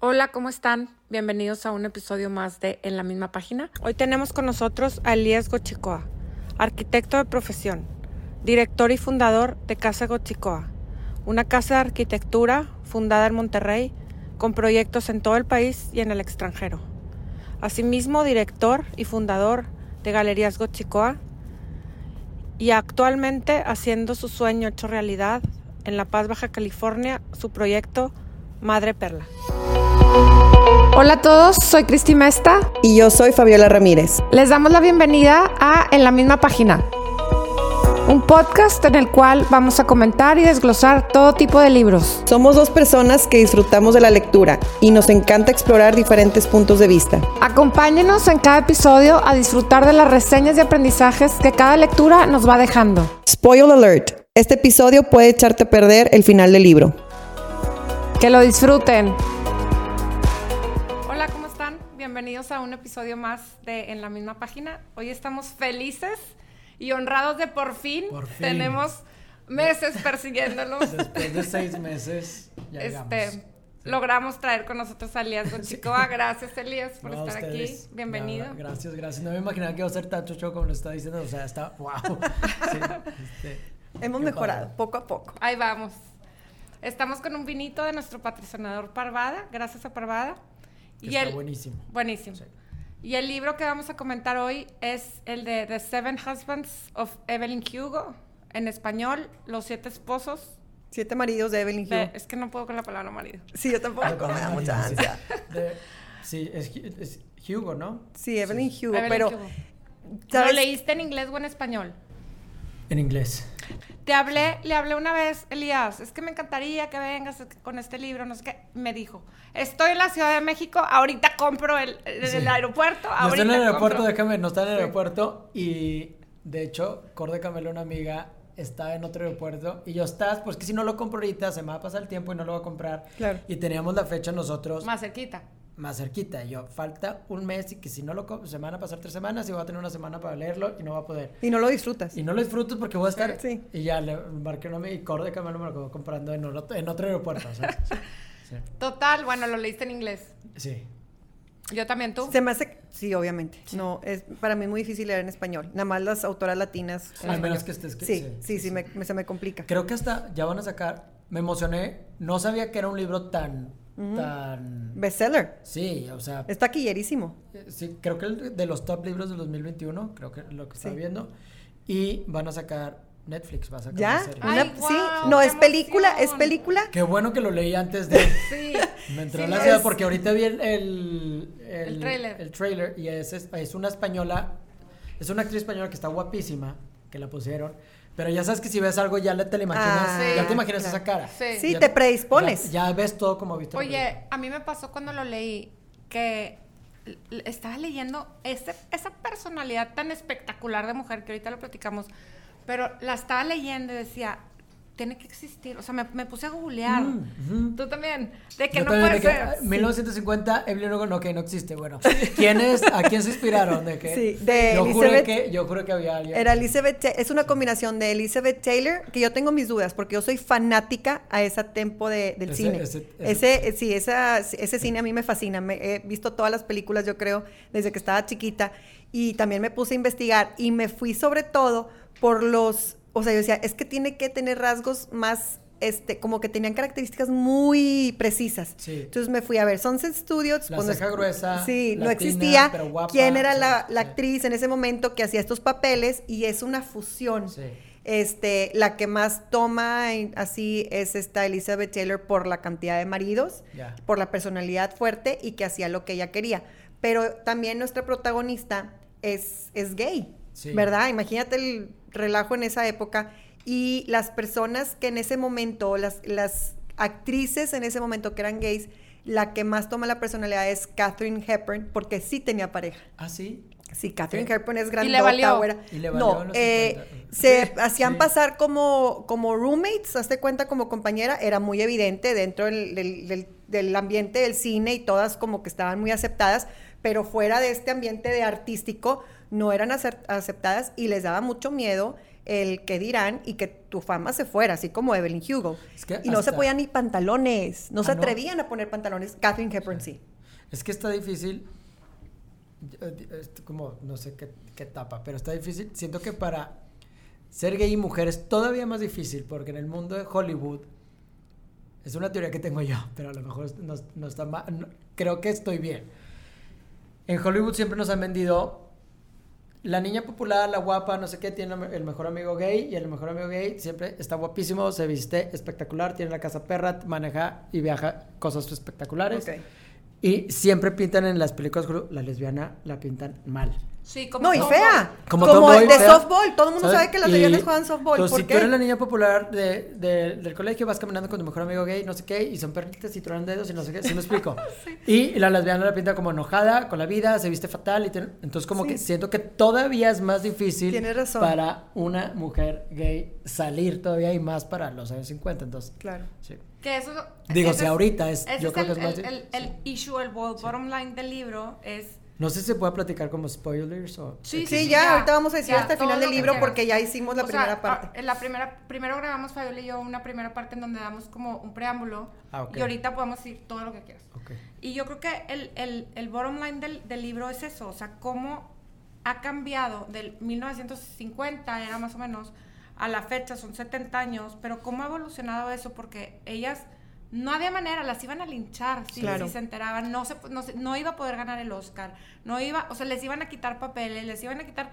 Hola, ¿cómo están? Bienvenidos a un episodio más de En la misma página. Hoy tenemos con nosotros a Elías Gochicoa, arquitecto de profesión, director y fundador de Casa Gochicoa, una casa de arquitectura fundada en Monterrey con proyectos en todo el país y en el extranjero. Asimismo, director y fundador de Galerías Gochicoa y actualmente haciendo su sueño hecho realidad en La Paz, Baja California, su proyecto Madre Perla. Hola a todos, soy Cristi Mesta Y yo soy Fabiola Ramírez. Les damos la bienvenida a En la misma página, un podcast en el cual vamos a comentar y desglosar todo tipo de libros. Somos dos personas que disfrutamos de la lectura y nos encanta explorar diferentes puntos de vista. Acompáñenos en cada episodio a disfrutar de las reseñas y aprendizajes que cada lectura nos va dejando. Spoil alert. Este episodio puede echarte a perder el final del libro. Que lo disfruten. Bienvenidos a un episodio más de En la misma página. Hoy estamos felices y honrados de por fin, Por fin. tenemos meses persiguiéndolos. Después de seis meses, ya llegamos. este, logramos traer con nosotros a Elías Gochicoa. Gracias, Elías, por No, estar ustedes. aquí. Bienvenido. Gra- Gracias, gracias. No me imaginaba que iba a ser tanto show como lo está diciendo. O sea, está wow. Sí, este, Hemos mejorado padre. poco a poco. Ahí vamos. Estamos con un vinito de nuestro patrocinador Parvada. Gracias a Parvada. Que está buenísimo. Buenísimo. Sí. Y el libro que vamos a comentar hoy es el de The Seven Husbands of Evelyn Hugo. En español, Los Siete Esposos. Siete maridos de Evelyn de- Hugo. es que no puedo con la palabra marido. Sí, yo tampoco, Ah, me da sí, mucha ansia. De- sí, es, es Hugo, ¿no? Sí, Evelyn Hugo, Evelyn pero... Hugo. ¿Lo leíste en inglés o en español? En inglés. Te hablé, le hablé una vez, Elías, es que me encantaría que vengas con este libro, no sé qué. Me dijo, estoy en la Ciudad de México, ahorita compro el, el, Sí. el aeropuerto, No está en el aeropuerto, compro". déjame, no está en el Sí. aeropuerto. Y de hecho, Corde Camelo, una amiga, está en otro aeropuerto. Y yo, estás, pues que si no lo compro ahorita, se me va a pasar el tiempo y no lo voy a comprar. Claro. Y teníamos la fecha nosotros. Más cerquita. Más cerquita. Y yo, falta un mes y que si no lo compro, se me van a pasar tres semanas y voy a tener una semana para leerlo y no va a poder. Y no lo disfrutas. Y no lo disfruto porque voy a estar. Sí. Y ya le marqué una amiga y Corde Camelo me lo acabó comprando en otro, en otro aeropuerto. ¿sabes? Sí. Total, bueno, lo leíste en inglés. sí. Yo también, tú. Se me hace... Sí, obviamente. No, es para mí muy difícil leer en español. Nada más las autoras latinas. Al menos que estés- que- Sí, sí, sí, sí, sí, me- me- se me complica. Creo que hasta ya van a sacar. Me emocioné. No sabía que era un libro tan. Tan. Bestseller. Sí, o sea. Es taquillerísimo. Sí, creo que el de los top libros del 2021, creo que lo que estaba Sí. viendo. Y van a sacar. Netflix va a sacar ¿Ya? una serie. Ay, Una- guau, sí. qué No, es película, es emoción. película. Qué bueno que lo leí antes de. Sí. Me entró Sí, la ansiedad porque ahorita vi el, el, El tráiler. el tráiler y es, es, es una española, es una actriz española que está guapísima, que la pusieron, pero ya sabes que si ves algo ya le- te la imaginas, Ah, ya te imaginas claro. esa cara. Sí. Sí, Ya- te predispones. Ya, ya ves todo como viste. Oye, a mí me pasó cuando lo leí que estaba leyendo ese- esa personalidad tan espectacular de mujer que ahorita lo platicamos, pero la estaba leyendo y decía, tiene que existir. O sea, me, me puse a googlear. Mm. Tú también. De que Yo no puede que, ser. ah, 1950, Evelyn Hugo, no, que no existe. Bueno, ¿quién es? ¿A quién se inspiraron? ¿De qué? Sí, de yo Elizabeth- que Yo juré que había alguien. Era Elizabeth, es una combinación de Elizabeth Taylor, que yo tengo mis dudas, porque yo soy fanática a ese tiempo de- del Ese- cine. ese- Ese, ese- eh, sí, esa, ese cine a mí me fascina. Me- he visto todas las películas, yo creo, desde que estaba chiquita. Y también me puse a investigar y me fui sobre todo por los, o sea, yo decía, es que tiene que tener rasgos más, este, como que tenían características muy precisas. Sí. Entonces me fui a ver Sunset Studios. La ceja es- gruesa, Sí, no existía. pero guapa, ¿Quién era sí, la, la sí. actriz en ese momento que hacía estos papeles? Y es una fusión. Este, la que más toma en- así es esta Elizabeth Taylor por la cantidad de maridos, por la personalidad fuerte y que hacía lo que ella quería. Pero también nuestra protagonista es, es gay, Sí. ¿verdad? Imagínate el relajo en esa época y las personas que en ese momento, las, las actrices en ese momento que eran gays, la que más toma la personalidad es Catherine Hepburn porque sí tenía pareja. ¿Ah, sí? Sí, Catherine Sí. Hepburn es le grandota, valió? güera. Y le valió no, eh, 50. se Sí, hacían sí. pasar como, como roommates, hazte cuenta, como compañera, era muy evidente dentro del, del- del- del ambiente del cine y todas como que estaban muy aceptadas, pero fuera de este ambiente de artístico no eran aceptadas y les daba mucho miedo el que dirán y que tu fama se fuera, así como Evelyn Hugo. Es que y no se ponían ni pantalones, no se Ah, ¿no? atrevían a poner pantalones. Catherine Hepburn sí. Es que está difícil, este, como no sé qué, qué etapa, pero está difícil. Siento que para ser gay y mujer es todavía más difícil porque en el mundo de Hollywood, es una teoría que tengo yo, pero a lo mejor no, no está mal, creo que estoy bien. En Hollywood siempre nos han vendido la niña popular, la guapa, no sé qué, tiene el mejor amigo gay y el mejor amigo gay siempre está guapísimo, se viste espectacular, tiene la casa perra, maneja y viaja cosas espectaculares. Y siempre pintan en las películas, la lesbiana la pintan mal. Sí, como No, y fea. Como Como, tomboy, de fea. softball. Todo el mundo ¿Sabes? sabe que las lesbianas juegan softball. ¿Por si qué? tú eres la niña popular de, de- del colegio, vas caminando con tu mejor amigo gay, no sé qué, y son perritas y tronan dedos y no sé qué, ¿sí me explico? Y la lesbiana la pinta como enojada con la vida, se viste fatal, y entonces como Sí. que siento que todavía es más difícil razón. para una mujer gay salir todavía y más para los años 50, entonces, Claro. sí. Que eso, Digo, si ahorita es- yo creo el, que es más el, el, difícil. el issue, el bo- bottom line del libro es... No sé si se puede platicar como spoilers o... Sí, Sí, ya, ahorita vamos a decir ya, hasta el final del libro porque ya hicimos la O sea, primera parte. ah, en la primera, primero grabamos Fabiola y yo una primera parte en donde damos como un preámbulo Ah, y ahorita podemos decir todo lo que quieras. Y yo creo que el, el, el bottom line del, del libro es eso, o sea, cómo ha cambiado del 1950, era más o menos, a la fecha, son 70 años, pero cómo ha evolucionado eso, porque ellas no había manera, las iban a linchar si, Claro. si se enteraban, no, se, no, se- no iba a poder ganar el Oscar, no iba, o sea, les iban a quitar papeles, les iban a quitar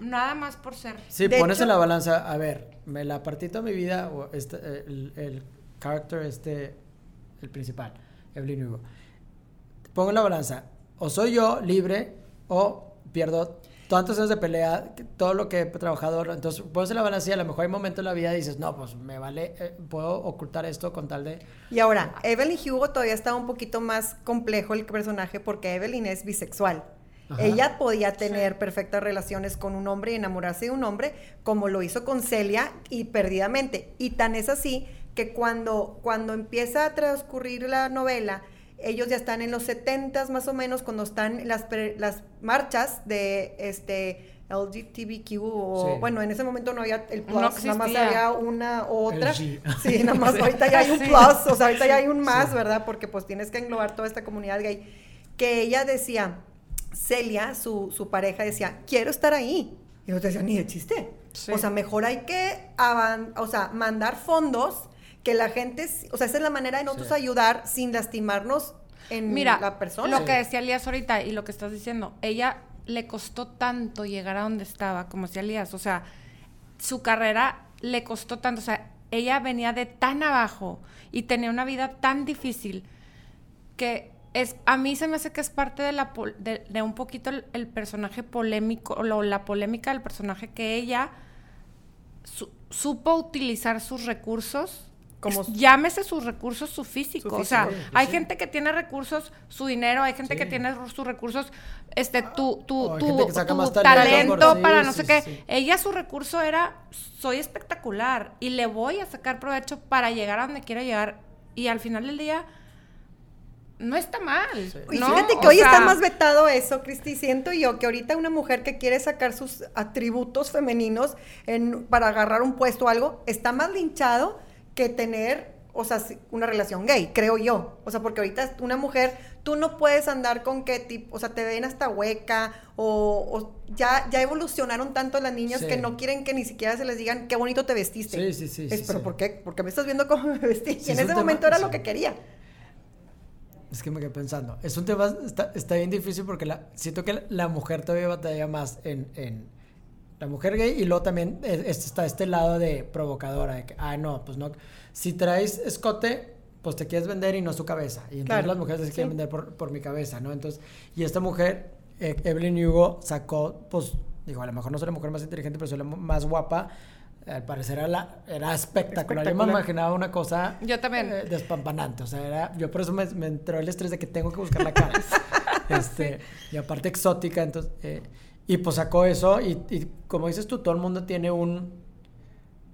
nada más por ser. Sí, De pones hecho- en la balanza, a ver, me la partí toda mi vida, o este, el, el character, este, el principal, Evelyn Hugo. Pongo en la balanza, o soy yo libre, o pierdo tantos años de pelea, todo lo que he trabajado, entonces pones en la balanza y a lo mejor hay momentos en la vida y dices, no, pues me vale, eh, puedo ocultar esto con tal de... Y ahora, Evelyn Hugo todavía está un poquito más complejo el personaje porque Evelyn es bisexual. Ajá. Ella podía tener perfectas relaciones con un hombre y enamorarse de un hombre, como lo hizo con Celia y perdidamente. Y tan es así que cuando, cuando empieza a transcurrir la novela, ellos ya están en los 70 más o menos, cuando están las, pre- las marchas de este LGTBQ, o Sí. bueno, en ese momento no había el plus, No nada más había una u otra. G. Sí, nada más ahorita ya hay un Sí. plus, o sea, ahorita ya hay un más, Sí. ¿verdad? Porque pues tienes que englobar toda esta comunidad gay. Que ella decía, Celia, su, su pareja, decía, quiero estar ahí. Y yo decía, ni de chiste. Sí. O sea, mejor hay que o sea, mandar fondos que la gente, o sea, esa es la manera de nosotros Sí. ayudar sin lastimarnos en Mira, la persona. lo que decía Elías ahorita y lo que estás diciendo, ella le costó tanto llegar a donde estaba, como decía Elías, o sea, su carrera le costó tanto, o sea, ella venía de tan abajo y tenía una vida tan difícil que es, a mí se me hace que es parte de, la, pol- de, de un poquito el, el personaje polémico, o lo- la polémica del personaje que ella su- supo utilizar sus recursos. Como es- su- llámese sus recursos, su físico. Su O sea, hay Sí. gente que tiene recursos, su dinero, hay gente que Sí. tiene sus recursos, este, tu, tu, tu, tu talento sí, para no sí, sé qué. sí. Ella su recurso era, soy espectacular y le voy a sacar provecho para llegar a donde quiero llegar. Y al final del día, no está mal. Y ¿no? fíjate que O hoy está más vetado eso, Cristi. Siento yo que ahorita una mujer que quiere sacar sus atributos femeninos en- para agarrar un puesto o algo, está más linchado que tener, o sea, una relación gay, creo yo. O sea, porque ahorita una mujer, tú no puedes andar con qué tipo, o sea, te ven hasta hueca, o, o ya, ya evolucionaron tanto las niñas Sí. que no quieren que ni siquiera se les digan qué bonito te vestiste. Sí, sí, sí, Es, sí, pero sí. ¿por qué? Porque me estás viendo cómo me vestí. Y en ese tema- momento era lo que quería. Es que me quedé pensando. Es un tema, está, está bien difícil porque la, siento que la, la mujer todavía batalla más en, en la mujer gay y luego también es- está este lado de provocadora, de que, ah, no, pues no, si traes escote, pues te quieres vender y no su cabeza. Y entonces Claro, las mujeres se sí. quieren vender por, por mi cabeza, ¿no? Entonces, y esta mujer, eh, Evelyn Hugo, sacó, pues, digo, a lo mejor no soy la mujer más inteligente, pero soy la más guapa. Al parecer era, la, era espectacular. Yo me Espectacular. imaginaba una cosa Yo también. eh, despampanante. O sea, era, yo por eso me, me entró el estrés de que tengo que buscar la cara. este, y aparte exótica, entonces, eh, y pues sacó eso, y, y como dices tú, todo el mundo tiene un...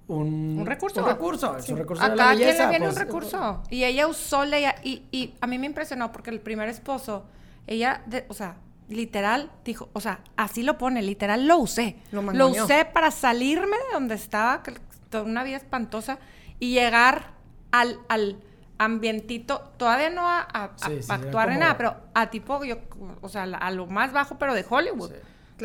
Un, Un recurso. Un recurso, es un recurso A de la quien belleza. le viene un pues, recurso. Y ella usó la y, y a mí me impresionó porque el primer esposo, ella, de- o sea, literal, dijo, o sea, así lo pone, literal, lo usé. Lo Lo, usé para salirme de donde estaba, que toda una vida espantosa, y llegar al, al ambientito, todavía no a, a- Sí, sí, actuar en nada, pero a tipo, yo, o sea, a lo más bajo, pero de Hollywood. Sí.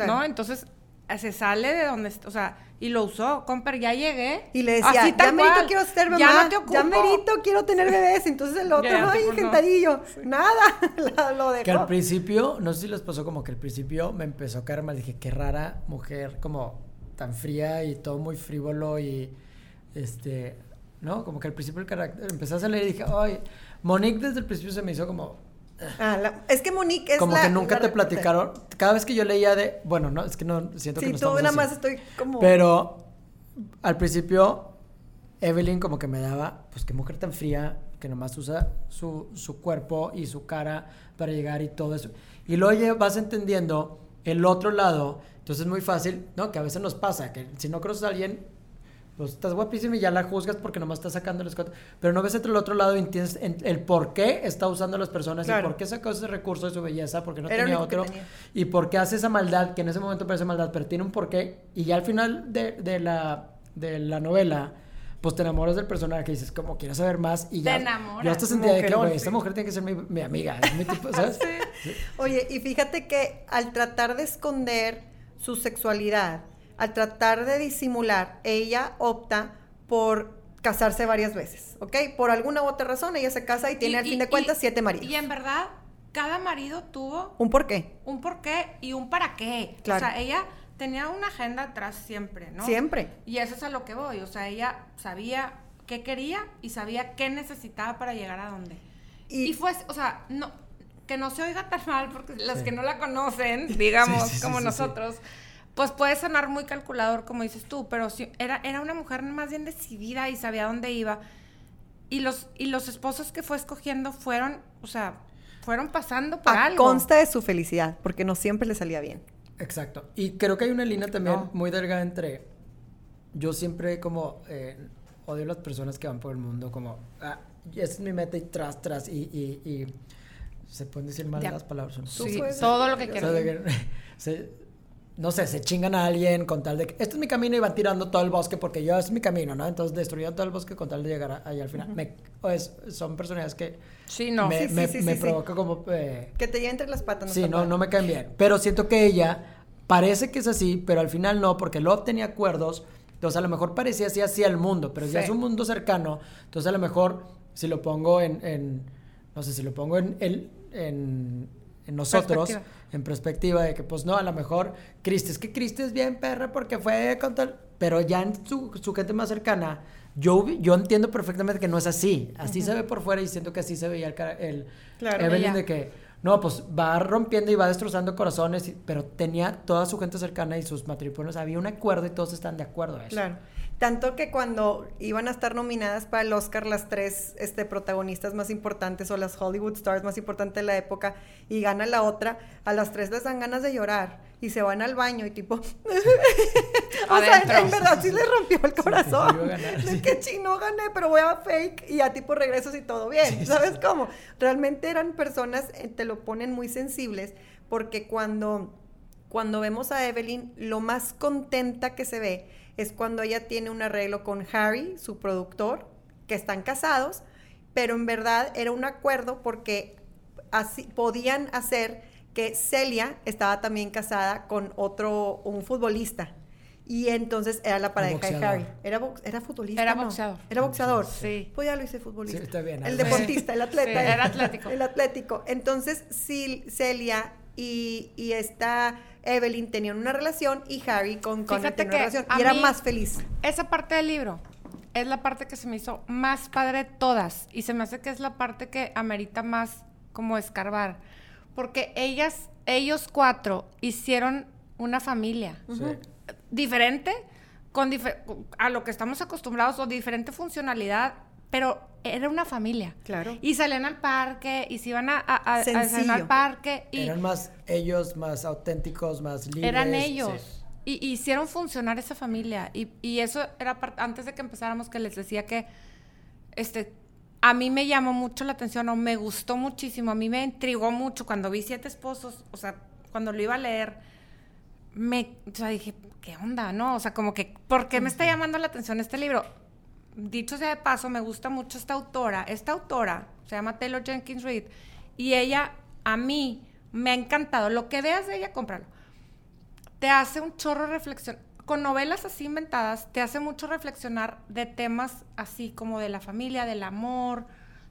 Claro. ¿No? Entonces, eh, se sale de donde, o sea, y lo usó, comper, ya llegué. Y le decía, Así ya merito cual. quiero ser mamá, Ya no te ocupo. ya merito quiero tener bebés. Entonces el otro, Ya, ya te ay, gentadillo, nada, la- lo dejó. Que al principio, no sé si les pasó como que al principio me empezó a caer mal. Dije, qué rara mujer, como tan fría y todo muy frívolo y este, ¿no? Como que al principio el carácter, empecé a salir y dije, ay, Monique desde el principio se me hizo como, Ah, la- es que Monique es como la- que nunca la te platicaron. Cada vez que yo leía de, bueno, no, es que no, siento que no tú nada así. más estoy como... Pero al principio, Evelyn como que me daba, pues qué mujer tan fría, que nomás usa su, su cuerpo y su cara para llegar y todo eso. Y luego vas entendiendo el otro lado, entonces es muy fácil, ¿no? Que a veces nos pasa, que si no conoces a alguien, pues estás guapísima y ya la juzgas porque nomás estás sacando el escote, pero no ves entre el otro lado y entiendes en- el por qué está usando a las personas Claro. y por qué sacó ese recurso de su belleza, porque no Era tenía otro, tenía. y por qué hace esa maldad, que en ese momento parece maldad, pero tiene un porqué, y ya al final de, de la, de la novela, pues te enamoras del personaje y dices, como quieres saber más, y ya. Te enamoras. Yo hasta sentía de que, güey, esta sí. mujer tiene que ser mi, mi amiga, es mi tipo, ¿sabes? Oye, y fíjate que al tratar de esconder su sexualidad, al tratar de disimular, ella opta por casarse varias veces, ¿ok? Por alguna u otra razón, ella se casa y tiene al fin de cuentas siete maridos. Y en verdad, cada marido tuvo ¿Un por qué? un por qué y un para qué. Claro. O sea, ella tenía una agenda atrás siempre, ¿no? Siempre. Y eso es a lo que voy. O sea, ella sabía qué quería y sabía qué necesitaba para llegar a dónde. Y- Y, fue, o sea, no, que no se oiga tan mal, porque los Sí. que no la conocen, digamos, Sí, sí, sí, como sí, sí. nosotros, pues puede sonar muy calculador, como dices tú, pero sí, era, era una mujer más bien decidida y sabía dónde iba. Y los, y los esposos que fue escogiendo fueron, o sea, fueron pasando por A algo. consta de su felicidad, porque no siempre le salía bien. Exacto. Y creo que hay una línea también No. muy delgada entre. Yo siempre como eh, odio a las personas que van por el mundo como. Ah, esa es mi meta y tras, tras. Y, y, y se pueden decir mal Ya. las palabras. Sí, puedes- todo lo que O sea, quieras. de que se- no sé, se chingan a alguien con tal de que este es mi camino y van tirando todo el bosque porque yo es mi camino, ¿no? Entonces destruyeron todo el bosque con tal de llegar a- ahí al final. Me- o es- son personajes que Sí, no. me, Sí, sí, me- sí, me sí, sí. provoca como... eh, Que te lleve entre las patas. Sí, está no, no me caen bien. Pero siento que ella parece que es así, pero al final no, porque Love tenía acuerdos. Entonces a lo mejor parecía así así al mundo, pero ya Sí. es un mundo cercano. Entonces a lo mejor si lo pongo en, en- no sé, si lo pongo en, en, en- en nosotros, Perspectiva. en perspectiva de que pues no, a lo mejor Cristi, es que Cristi es bien perra porque fue con tal, pero ya en su, su gente más cercana, yo, yo entiendo perfectamente que no es así. Así se ve por fuera y siento que así se veía el, el Claro. Evelyn de que, no, pues va rompiendo y va destrozando corazones, pero tenía toda su gente cercana y sus matrimonios, había un acuerdo y todos están de acuerdo a eso. Claro. Tanto que cuando iban a estar nominadas para el Oscar las tres este, protagonistas más importantes o las Hollywood stars más importantes de la época y gana la otra, a las tres les dan ganas de llorar y se van al baño y tipo... o sea, en verdad sí les rompió el corazón. a ganar, sí. que chino gané, pero voy a fake y ya tipo regresos y todo bien. ¿Sabes cómo? Realmente eran personas, eh, te lo ponen muy sensibles porque cuando cuando vemos a Evelyn, lo más contenta que se ve es cuando ella tiene un arreglo con Harry, su productor, que están casados, pero en verdad era un acuerdo porque así podían hacer que Celia estaba también casada con otro, un futbolista. Y entonces era la pareja de. Harry. Era, box- era futbolista. Era ¿no? boxeador. Era boxeador. Sí. Pues ya lo hice futbolista. Sí, está bien, El deportista, el atleta. Sí, era atlético. El atlético. Entonces, sí, Celia y, y esta Evelyn tenían una relación y Harry con Connor tenía una relación. Y era mí- más feliz. Esa parte del libro es la parte que se me hizo más padre de todas y se me hace que es la parte que amerita más como escarbar. Porque ellas, ellos cuatro hicieron una familia Sí. diferente con a lo que estamos acostumbrados o diferente funcionalidad, pero era una familia. Claro. Y salían al parque y se iban a, a, al parque. Y Eran más ellos, más auténticos, más libres. eran ellos. sí. Y, y hicieron funcionar esa familia. Y, y eso era antes de que empezáramos que les decía que este a mí me llamó mucho la atención o me gustó muchísimo. A mí me intrigó mucho cuando vi Siete Esposos. O sea, cuando lo iba a leer, me, o sea, dije, ¿qué onda? ¿No? O sea, como que, ¿por qué me está llamando la atención este libro? Dicho sea de paso, me gusta mucho esta autora. Esta autora se llama Taylor Jenkins Reid y ella, a mí, me ha encantado. Lo que veas de ella, cómpralo. Te hace un chorro de reflexión. Con novelas así inventadas, te hace mucho reflexionar de temas así como de la familia, del amor,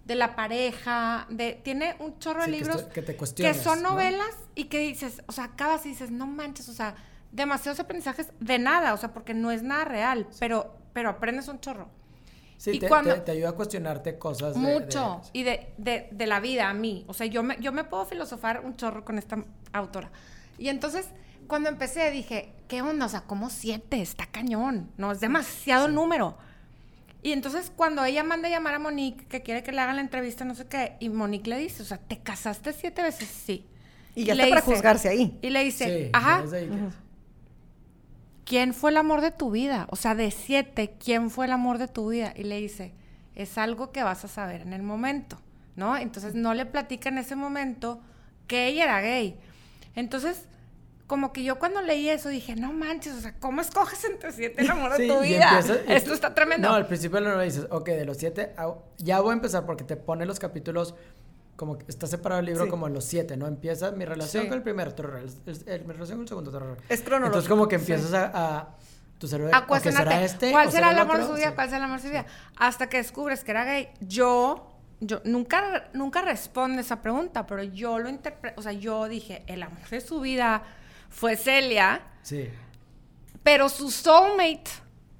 de la pareja, de tiene un chorro Sí, de que libros que te que son ¿no? novelas y que dices, o sea, acabas y dices, no manches, o sea, demasiados aprendizajes de nada, o sea, porque no es nada real, pero, pero aprendes un chorro. Sí, Y te, cuando- te- te ayuda a cuestionarte cosas. de- Mucho. de- y de, de, de la vida a mí. O sea, yo me, yo me puedo filosofar un chorro con esta autora. Y entonces, cuando empecé, dije, ¿qué onda? O sea, como siete? Está cañón. No, es demasiado número. Y entonces, cuando ella manda a llamar a Monique, que quiere que le hagan la entrevista, no sé qué, y Monique le dice, o sea, ¿te casaste siete veces? Sí. Y ya le está para dice- juzgarse ahí. Y le dice, Sí, ajá, desde ahí que- ¿quién fue el amor de tu vida? O sea, de siete, ¿quién fue el amor de tu vida? Y le dice, es algo que vas a saber en el momento, ¿no? Entonces no le platica en ese momento que ella era gay. Entonces, como que yo cuando leí eso dije, no manches, o sea, ¿cómo escoges entre siete el amor de tu vida? empiezas- Esto está tremendo. No, al principio la novela dices, ok, de los siete, ah, ya voy a empezar porque te pone los capítulos como que está separado el libro Sí. como en los siete, ¿no? Empieza mi relación Sí. con el primer terror, el, el- el- mi relación con el segundo terror. Es cronológico. Entonces como que Sí. empiezas a, a tu cerebro, a ¿será este? cuál será el amor de otro? su vida, Sí. cuál será el amor de su vida. Hasta que descubres que era gay, yo, yo nunca, nunca responde esa pregunta, pero yo lo interpreto, o sea, yo dije, el amor de su vida fue Celia, Sí. pero su soulmate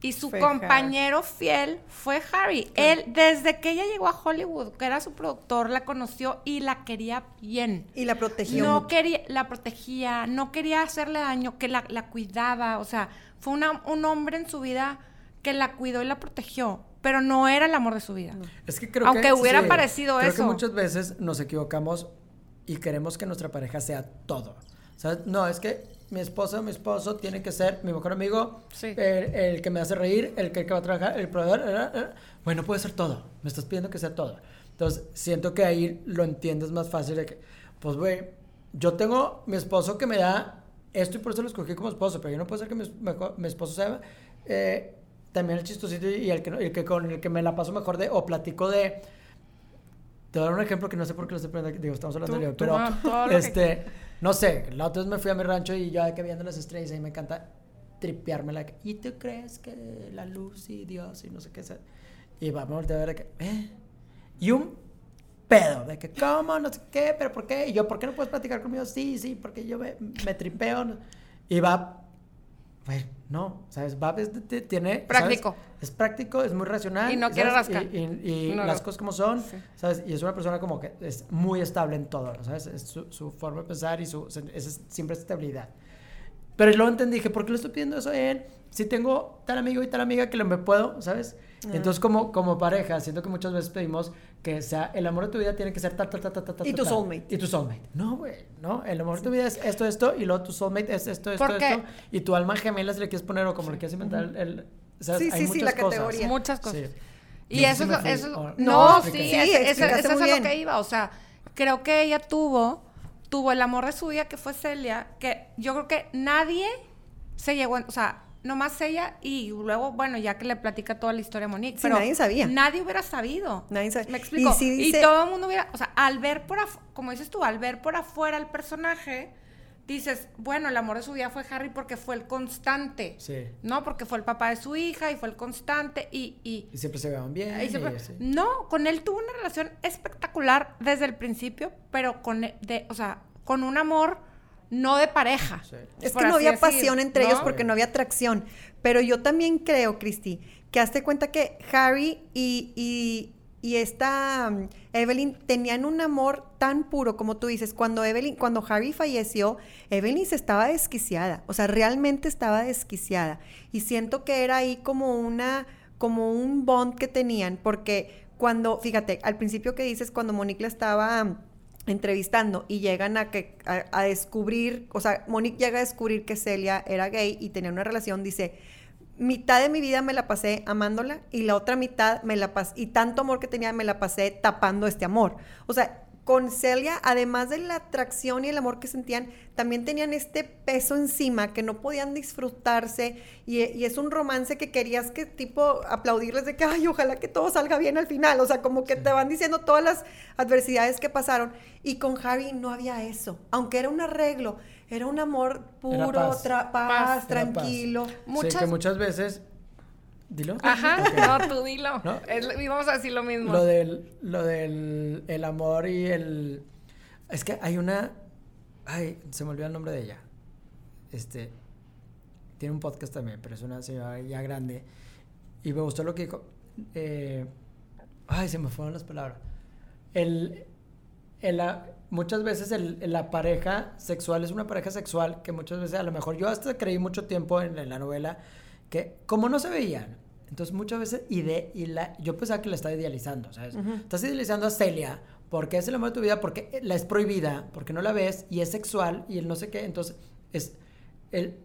y su Fue compañero fiel fue Harry. Él, desde que ella llegó a Hollywood, que era su productor, la conoció y la quería bien. Y la protegió. No mucho. quería, la protegía, no quería hacerle daño, que la, la cuidaba, o sea, fue una- un hombre en su vida que la cuidó y la protegió, pero no era el amor de su vida. Es que creo Aunque que... hubiera parecido creo eso. que muchas veces nos equivocamos y queremos que nuestra pareja sea todo. O sea, no, es que mi esposa, mi esposo tiene que ser mi mejor amigo, Sí. el, el que me hace reír, el que, que va a trabajar, el proveedor. eh, eh. Bueno, puede ser todo. Me estás pidiendo que sea todo. Entonces, siento que ahí lo entiendes más fácil de que, pues, güey, yo tengo mi esposo que me da esto y por eso lo escogí como esposo, pero yo no puedo ser que mi, mejor- mi esposo sea eh, también el chistosito y el que, el que con el que me la paso mejor de, o platico de... Te voy a dar un ejemplo que no sé por qué lo estoy poniendo digo, estamos hablando Tú- de tú, pero este, no sé, la otra vez me fui a mi rancho y yo que viendo las estrellas y me encanta tripeármela. ¿Y tú crees que la luz y Dios y no sé qué sea? Y va, me volteé a ver que, ¿eh? Y un pedo, de que, ¿cómo? No sé qué, pero ¿por qué? Y yo, ¿por qué no puedes platicar conmigo? Sí, sí, porque yo me, me tripeo. Y va, güey, no, ¿sabes? Va, es- tiene... ¿sabes? Práctico. Es práctico, es muy racional. Y no quiere ¿sabes? rascar. Y, y- y No, las no. cosas como son, Sí. ¿sabes? Y es una persona como que es muy estable en todo, ¿sabes? Es su, su forma de pensar y su, es siempre estabilidad. Pero luego entendí, dije, ¿por qué le estoy pidiendo eso a él? Si tengo tal amigo y tal amiga que lo me puedo, ¿sabes? Ah. Entonces, como, como pareja, siento que muchas veces pedimos que sea el amor de tu vida tiene que ser tal, tal, tal, tal, tal. Y tu soulmate. Y tu soulmate. No, güey, no. El amor de tu vida es esto, esto, y luego tu soulmate es esto, esto, ¿Por qué? esto. Y tu alma gemela, si le quieres poner o como le quieres inventar, el, el- ¿sabes? Sí, Hay sí, sí, la cosas. categoría. Muchas cosas. Sí. Y eso, fui- eso es- o- no, no, sí, expliqué. es- Sí, es- eso es a lo que iba. O sea, creo que ella tuvo, tuvo el amor de su vida que fue Celia, que yo creo que nadie se llegó, en- o sea, nomás ella y luego, bueno, ya que le platica toda la historia a Monique. Sí, pero nadie sabía. Nadie hubiera sabido. Nadie sabía. Me explico. Y Y, sí dice- todo el mundo hubiera, o sea, al ver por afuera, como dices tú, al ver por afuera el personaje, dices, bueno, el amor de su vida fue Harry porque fue el constante. Sí. No, porque fue el papá de su hija y fue el constante y, y, Y siempre se vean bien. y siempre- y así. No, con él tuvo una relación espectacular desde el principio, pero con, e- de, o sea, con un amor no de pareja. Sí. Es que no había decir, pasión entre ¿no? ellos porque no había atracción. Pero yo también creo, Cristi, que hazte cuenta que Harry y, y, y esta um, Evelyn tenían un amor tan puro como tú dices. Cuando Evelyn, cuando Harry falleció, Evelyn se estaba desquiciada. O sea, realmente estaba desquiciada. Y siento que era ahí como una, como un bond que tenían, porque cuando, fíjate, al principio que dices, cuando Monique la estaba entrevistando y llegan a que a, descubrir, o sea, Monique llega a descubrir que Celia era gay y tenía una relación, dice, mitad de mi vida me la pasé amándola y la otra mitad me la pasé, y tanto amor que tenía me la pasé tapando este amor. O sea, con Celia, además de la atracción y el amor que sentían, también tenían este peso encima que no podían disfrutarse. Y, es un romance que querías que tipo aplaudirles de que, ay, ojalá que todo salga bien al final, o sea, como que te van diciendo todas las adversidades que pasaron. Y con Harry no había eso, aunque era un arreglo, era un amor puro, paz, tranquilo. Muchas... Sí, que muchas veces Dilo. Ajá, no, tú dilo. ¿No? vamos a decir lo mismo. Lo del, lo del el amor y el... Es que hay una... Ay, se me olvidó el nombre de ella. Este... Tiene un podcast también, pero es una señora ya grande. Y me gustó lo que dijo. Eh, ay, se me fueron las palabras. El, el, muchas veces el, la pareja sexual es una pareja sexual que muchas veces, a lo mejor yo hasta creí mucho tiempo en, en la novela que como no se veían, entonces muchas veces ide y la, yo pensaba que la estaba idealizando, ¿sabes? Estás idealizando a Celia porque es el amor de tu vida, porque la es prohibida, porque no la ves y es sexual y el no sé qué, entonces es el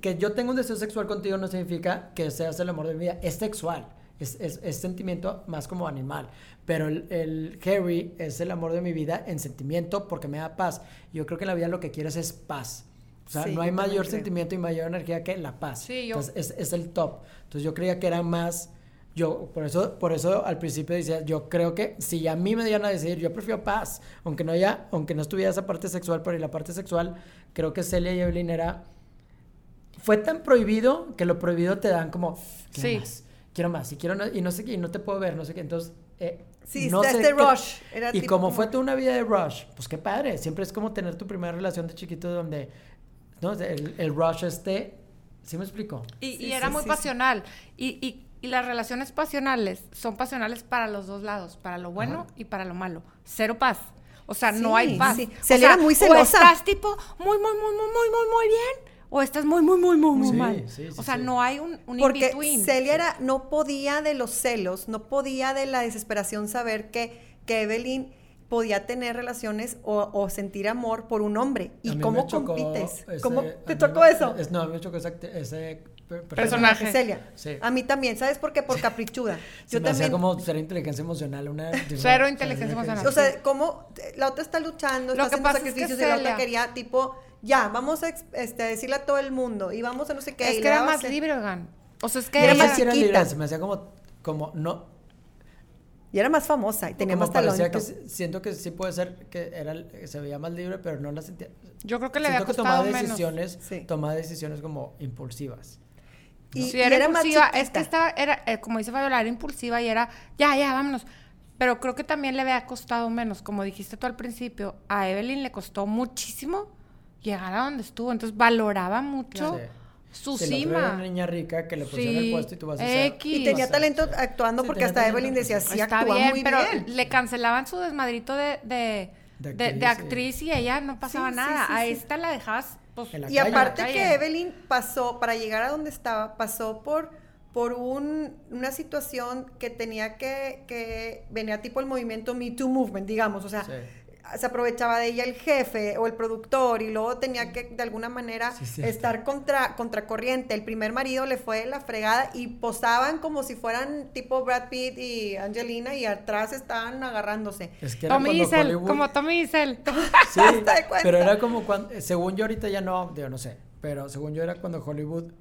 que yo tengo un deseo sexual contigo no significa que seas el amor de mi vida, es sexual. Es, es, es sentimiento más como animal. Pero el, el, Harry es el amor de mi vida en sentimiento porque me da paz. Yo creo que en la vida lo que quieres es paz. O sea, no hay mayor sentimiento y mayor energía que la paz. Sí, yo... Entonces, es, es, el top. Entonces, yo creía que era más... Yo, por eso, por eso al principio decía, yo creo que si a mí me dieran a decir, yo prefiero paz, aunque no haya, aunque no estuviera esa parte sexual, pero y la parte sexual, creo que Celia y Evelyn era... Fue tan prohibido que lo prohibido te dan como, quiero más, quiero más, y quiero y no sé qué, y no te puedo ver, no sé qué. Entonces, eh, Sí, no este rush. y como fue toda una vida de rush, pues qué padre. Siempre es como tener tu primera relación de chiquito donde ¿no? El, el rush este, ¿sí me explico? Y, era muy pasional. Y, y, las relaciones pasionales son pasionales para los dos lados, para lo bueno y para lo malo. Cero paz. O sea, no hay paz. Celia era muy celosa. O estás tipo muy, muy, muy, muy, muy, muy, muy bien. O estás muy, muy, muy, muy, muy mal. o sea, no hay un, un Porque Celia era, no podía de los celos, no podía de la desesperación saber que, que Evelyn podía tener relaciones o, sentir amor por un hombre. ¿Y cómo compites? ¿Cómo te tocó eso? no, a mí me chocó ese, personaje. Celia. A mí también. ¿Sabes por qué? Por caprichuda. Yo también. Hacía como cero inteligencia emocional. Una, cero inteligencia emocional. O sea, como la otra está luchando, está haciendo sacrificios y la otra quería, tipo, ya, vamos a este, decirle a todo el mundo y vamos a no sé qué. Es que era más libre, Ogan. O sea, es que era más chiquita. Se me hacía como, como, no, y era más famosa y tenía más talento. que siento que sí puede ser que era se veía más libre, pero no la sentía. Yo creo que le había costado tomaba decisiones, tomaba decisiones como impulsivas. Y, sí, era, impulsiva, es que estaba era eh, como dice Fabiola, era impulsiva y era ya, ya, vámonos. Pero creo que también le había costado menos, como dijiste tú al principio, a Evelyn le costó muchísimo llegar a donde estuvo, entonces valoraba mucho su cima. Era una niña rica que le pusieron el puesto y tú vas a hacer. Y tenía talento actuando porque hasta Evelyn decía, sí, Está bien, muy pero bien. le cancelaban su desmadrito de, de, de, actriz, y ella no pasaba nada. a esta la dejabas pues, Y aparte que Evelyn pasó, para llegar a donde estaba, pasó por por un, una situación que tenía que, que venía tipo el movimiento Me Too Movement, digamos, o sea, se aprovechaba de ella el jefe o el productor y luego tenía que de alguna manera estar contra contracorriente. El primer marido le fue la fregada y posaban como si fueran tipo Brad Pitt y Angelina y atrás estaban agarrándose. Es que Tommy Isel, como Tommy Isel. Sí, pero era como cuando, según yo ahorita ya no, yo no sé, pero según yo era cuando Hollywood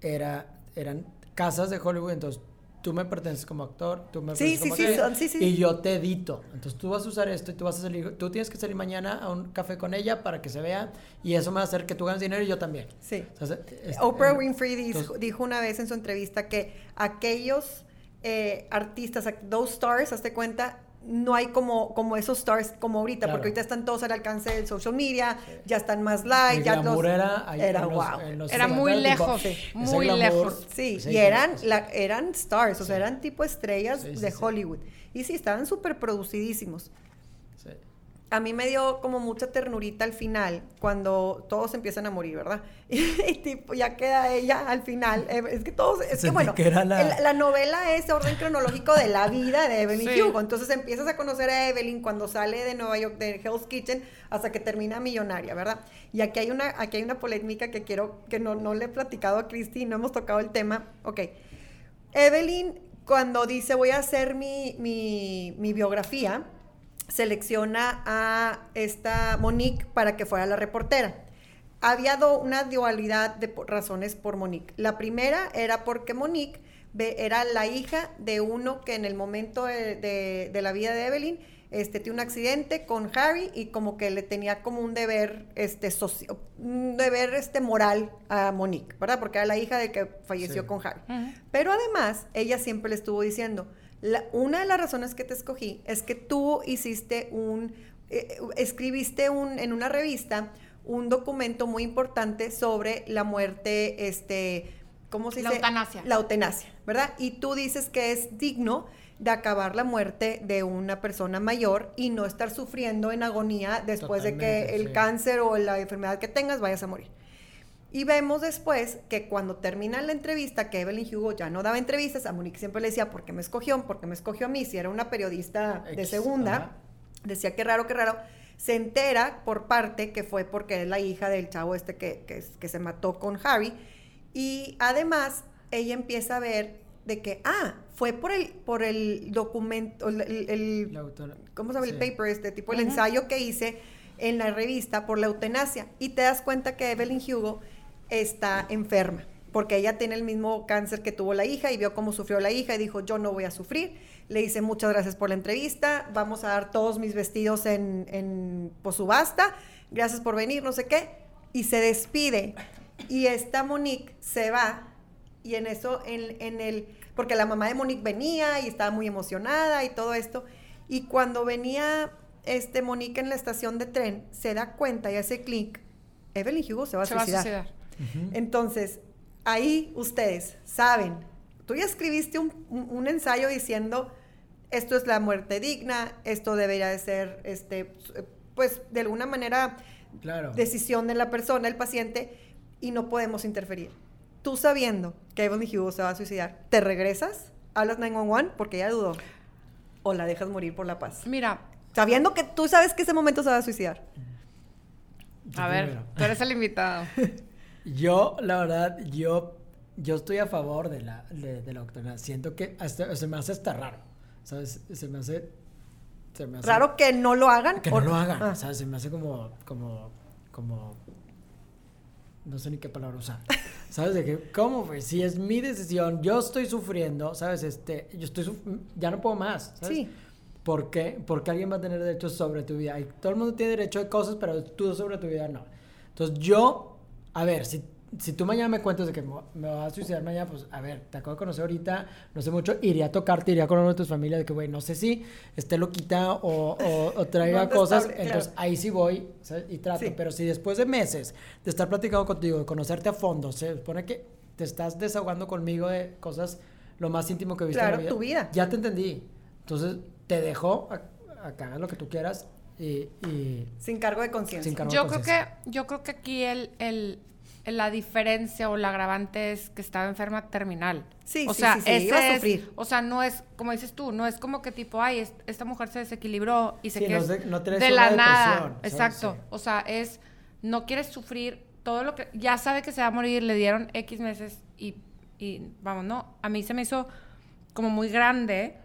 era, eran casas de Hollywood, entonces tú me perteneces como actor, tú me perteneces como actriz, sí, sí, y yo te edito. Entonces tú vas a usar esto y tú vas a salir, tú tienes que salir mañana a un café con ella para que se vea y eso me va a hacer que tú ganes dinero y yo también. Sí. Este, Oprah Winfrey dijo, una vez en su entrevista que aquellos eh, artistas, those stars, hazte cuenta, no hay como, como esos stars como ahorita, porque ahorita están todos al alcance del social media, ya están más live, ya los, era, era wow. era muy lejos, muy lejos. Sí, y eran, la, eran stars, o sea, eran tipo estrellas de Hollywood. Y sí, estaban súper producidísimos. A mí me dio como mucha ternurita al final, cuando todos empiezan a morir, ¿verdad? Y, tipo, ya queda ella al final. Eh, es que todos, es que bueno, que era la- el- la novela es orden cronológico de la vida de Evelyn Sí. Hugo. Entonces empiezas a conocer a Evelyn cuando sale de Nueva York, de Hell's Kitchen, hasta que termina millonaria, ¿verdad? Y aquí hay una, aquí hay una polémica que quiero, que no, no le he platicado a Cristi, no hemos tocado el tema. Ok. Evelyn, cuando dice voy a hacer mi, mi, mi biografía, selecciona a esta Monique para que fuera la reportera. Había do- una dualidad de razones por Monique. La primera era porque Monique era la hija de uno que en el momento de, de- de la vida de Evelyn este, tiene un accidente con Harry y como que le tenía como un deber, este, socio- un deber este, moral a Monique, ¿verdad? Porque era la hija de que falleció Sí. con Harry. Pero además, ella siempre le estuvo diciendo, la- una de las razones que te escogí es que tú hiciste un, eh, escribiste un, en una revista un documento muy importante sobre la muerte, este, ¿cómo se La dice? eutanasia. La eutanasia, ¿verdad? Y tú dices que es digno de acabar la muerte de una persona mayor y no estar sufriendo en agonía después de que el sí. cáncer o la enfermedad que tengas vayas a morir. Y vemos después que cuando termina la entrevista, que Evelyn Hugo ya no daba entrevistas, a Monique siempre le decía, ¿por qué me escogió? ¿Por qué me escogió a mí? Si era una periodista de segunda, ajá. decía que raro, que raro. Se entera por parte que fue porque es la hija del chavo este que, que, que se mató con Harry. Y además, ella empieza a ver de que, ah, fue por el, por el documento, el- autora- ¿cómo se llama Sí. el paper este tipo? El ensayo que hice en la revista por la eutanasia. Y te das cuenta que Evelyn Hugo está enferma, porque ella tiene el mismo cáncer que tuvo la hija y vio cómo sufrió la hija y dijo, yo no voy a sufrir. Le dice, muchas gracias por la entrevista, vamos a dar todos mis vestidos en, en pues, subasta, gracias por venir, no sé qué. Y se despide. Y esta Monique se va y en eso, en, en el, porque la mamá de Monique venía y estaba muy emocionada y todo esto, y cuando venía este Monique en la estación de tren, se da cuenta y hace clic, Evelyn Hugo se va a Se va a suicidar. Entonces, ahí ustedes saben, tú ya escribiste un, ensayo diciendo, esto es la muerte digna, esto debería de ser, este, pues, de alguna manera, Claro. decisión de la persona, el paciente, y no podemos interferir. Tú sabiendo que Evelyn Hugo se va a suicidar, ¿te regresas? ¿Hablas 911? Porque ella dudó. ¿O la dejas morir por la paz? Mira, Sabiendo que tú sabes que ese momento se va a suicidar. A ver, tú eres el invitado. Yo, la verdad, yo, yo estoy a favor de la, de, de la eutanasia. Siento que hasta, se me hace hasta raro, ¿sabes? Se me hace... Se me hace Raro que no lo hagan. que no lo hagan, Ah. ¿sabes? Se me hace como, como, como... No sé ni qué palabra usar. ¿Sabes? De que, ¿cómo, güey? Si es mi decisión, yo estoy sufriendo, ¿sabes? Este, yo estoy... Ya no puedo más, ¿sabes? Sí. ¿Por qué? Porque alguien va a tener derechos sobre tu vida. Y todo el mundo tiene derecho de cosas, pero tú sobre tu vida no. Entonces yo, a ver, si, si tú mañana me cuentas de que me, me vas a suicidar mañana, pues a ver, te acabo de conocer ahorita, no sé mucho, iría a tocarte, iría con uno de tus familias, de que, güey, no sé si esté loquita o, o, o traiga cosas, entonces claro. ahí sí voy ¿sabes? y trato. Sí. Pero si después de meses de estar platicando contigo, de conocerte a fondo, se supone que te estás desahogando conmigo de cosas lo más íntimo que he visto Claro, en la tu vida. Ya te entendí. Entonces te dejo a, a que hagas lo que tú quieras y, y Sin cargo de conciencia. Yo creo que, yo creo que aquí el, el, la diferencia o la agravante es que estaba enferma terminal. Sí, o sí, sea, sí, sí, iba a es- sufrir. o sea, no es, como dices tú, no es como que tipo, ay, es- esta mujer se desequilibró y se Sí, quedó no de- no la nada. Exacto. Sí. O sea, es, no quieres sufrir todo lo que, ya sabe que se va a morir, le dieron X meses y, y vamos, no, a mí se me hizo como muy grande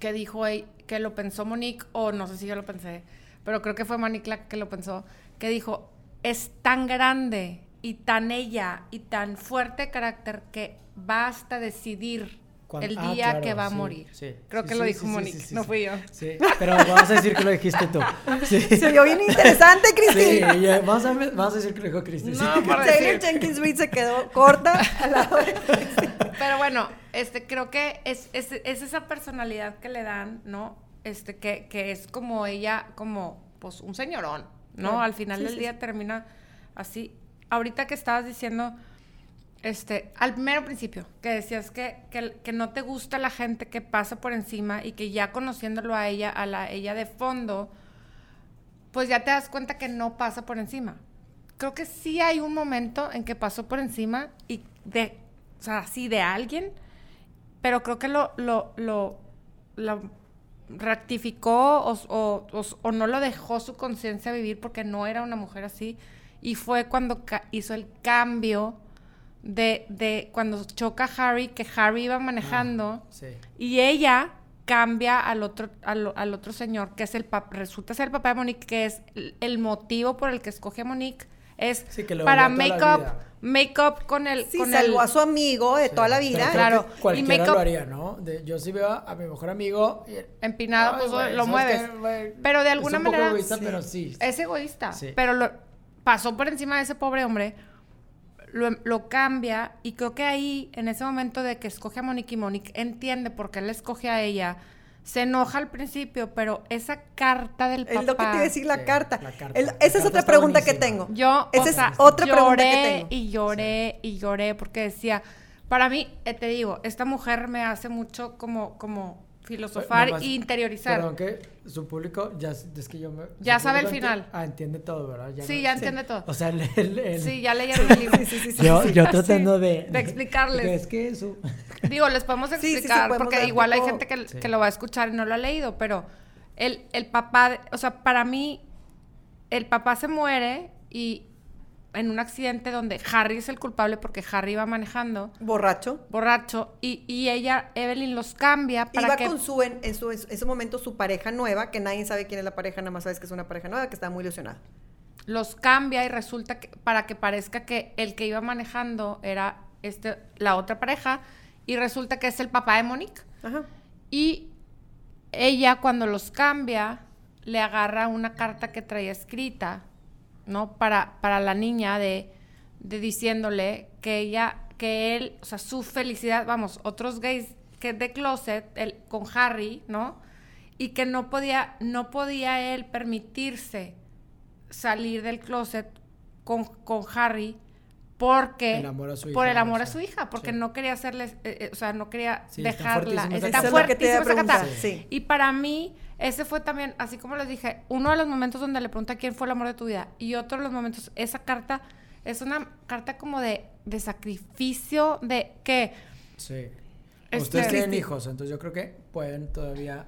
que dijo ey, que lo pensó Monique, o no sé si yo lo pensé, pero creo que fue Monique la que lo pensó, que dijo, es tan grande y tan ella y tan fuerte carácter que basta decidir El ah, día claro, que va a sí, morir. sí. Creo Sí, que lo dijo Monique, sí, sí, no fui yo. Sí, pero vamos a decir que lo dijiste tú. Sí. Se vio bien interesante, ya, vamos, a, vamos a decir que lo dijo Cristi. sí. No, Taylor. Jenkins Reid se quedó corta al lado de Pero bueno, este, creo que es, es, es esa personalidad que le dan, ¿no? Este, que, que es como ella, como, pues, un señorón, ¿no? Claro. Al final Sí, del sí, día termina así. Ahorita que estabas diciendo, este, al mero principio, que decías que, que, que no te gusta la gente que pasa por encima y que ya conociéndolo a ella, a la ella de fondo, pues ya te das cuenta que no pasa por encima. Creo que sí hay un momento en que pasó por encima y de, o sea, sí de alguien, pero creo que lo, lo, lo, lo rectificó o, o- o- o no lo dejó su conciencia vivir porque no era una mujer así. Y fue cuando hizo el cambio de, de cuando choca a Harry, que Harry iba manejando. Sí. Y ella cambia al otro, al, al otro señor, que es el pap- resulta ser el papá de Monique, que es el, el motivo por el que escoge a Monique, es Sí, que lo para odió toda make la up, vida. make up con el, Sí, con salvó el, a su amigo de toda la vida. Claro, que y Cualquiera make up- lo haría, ¿no? De- yo sí veo a mi mejor amigo. y- empinado, Ay, pues lo ¿sabes mueves. Pero de Es alguna un poco manera egoísta, sí. pero sí. es egoísta, Sí. pero lo pasó por encima de ese pobre hombre, lo, lo cambia y creo que ahí, en ese momento de que escoge a Monique y Monique entiende por qué él escoge a ella, se enoja al principio, pero esa carta del papá... Es lo que te iba a decir la Sí, carta. la carta. El- La esa es carta otra pregunta que tengo. Yo, Esa o es otra pregunta lloré que tengo. y lloré y lloré porque decía, para mí, eh, te digo, esta mujer me hace mucho como, como filosofar e interiorizar. Perdón que su público, ya es que yo me... Ya sabe el final. enti- ah, entiende todo, ¿verdad? Sí, no- ya entiende todo. O sea, el... el- el- Sí, ya leyeron el libro. Sí, sí, sí, sí, yo, sí. yo tratando Sí, de... de explicarles. Es que eso... Digo, les podemos Sí, sí, sí, explicar podemos porque igual hay gente que, Sí. que lo va a escuchar y no lo ha leído, pero el, el papá, de- o sea, para mí, el papá se muere y en un accidente donde Harry es el culpable porque Harry iba manejando Borracho. borracho y, y ella, Evelyn, los cambia para Iba que... con su, en, en su, en ese momento, su pareja nueva, que nadie sabe quién es la pareja, nada más sabes que es una pareja nueva, que está muy ilusionada. los cambia y resulta que para que parezca que el que iba manejando era este la otra pareja y resulta que es el papá de Monique Ajá. y ella cuando los cambia le agarra una carta que traía escrita no para para la niña de de diciéndole que ella que él o sea su felicidad vamos otros gays que de closet con Harry no y que no podía no podía él permitirse salir del closet con, con Harry porque El amor a su por el amor o a su hija porque sí. no quería hacerles eh, eh, o sea no quería Sí, dejarla está fuertísima esa sí. y para mí ese fue también así como les dije uno de los momentos donde le pregunta quién fue el amor de tu vida y otro de los momentos esa carta es una carta como de, de sacrificio de que Sí. Este- Ustedes tienen hijos, entonces yo creo que pueden todavía...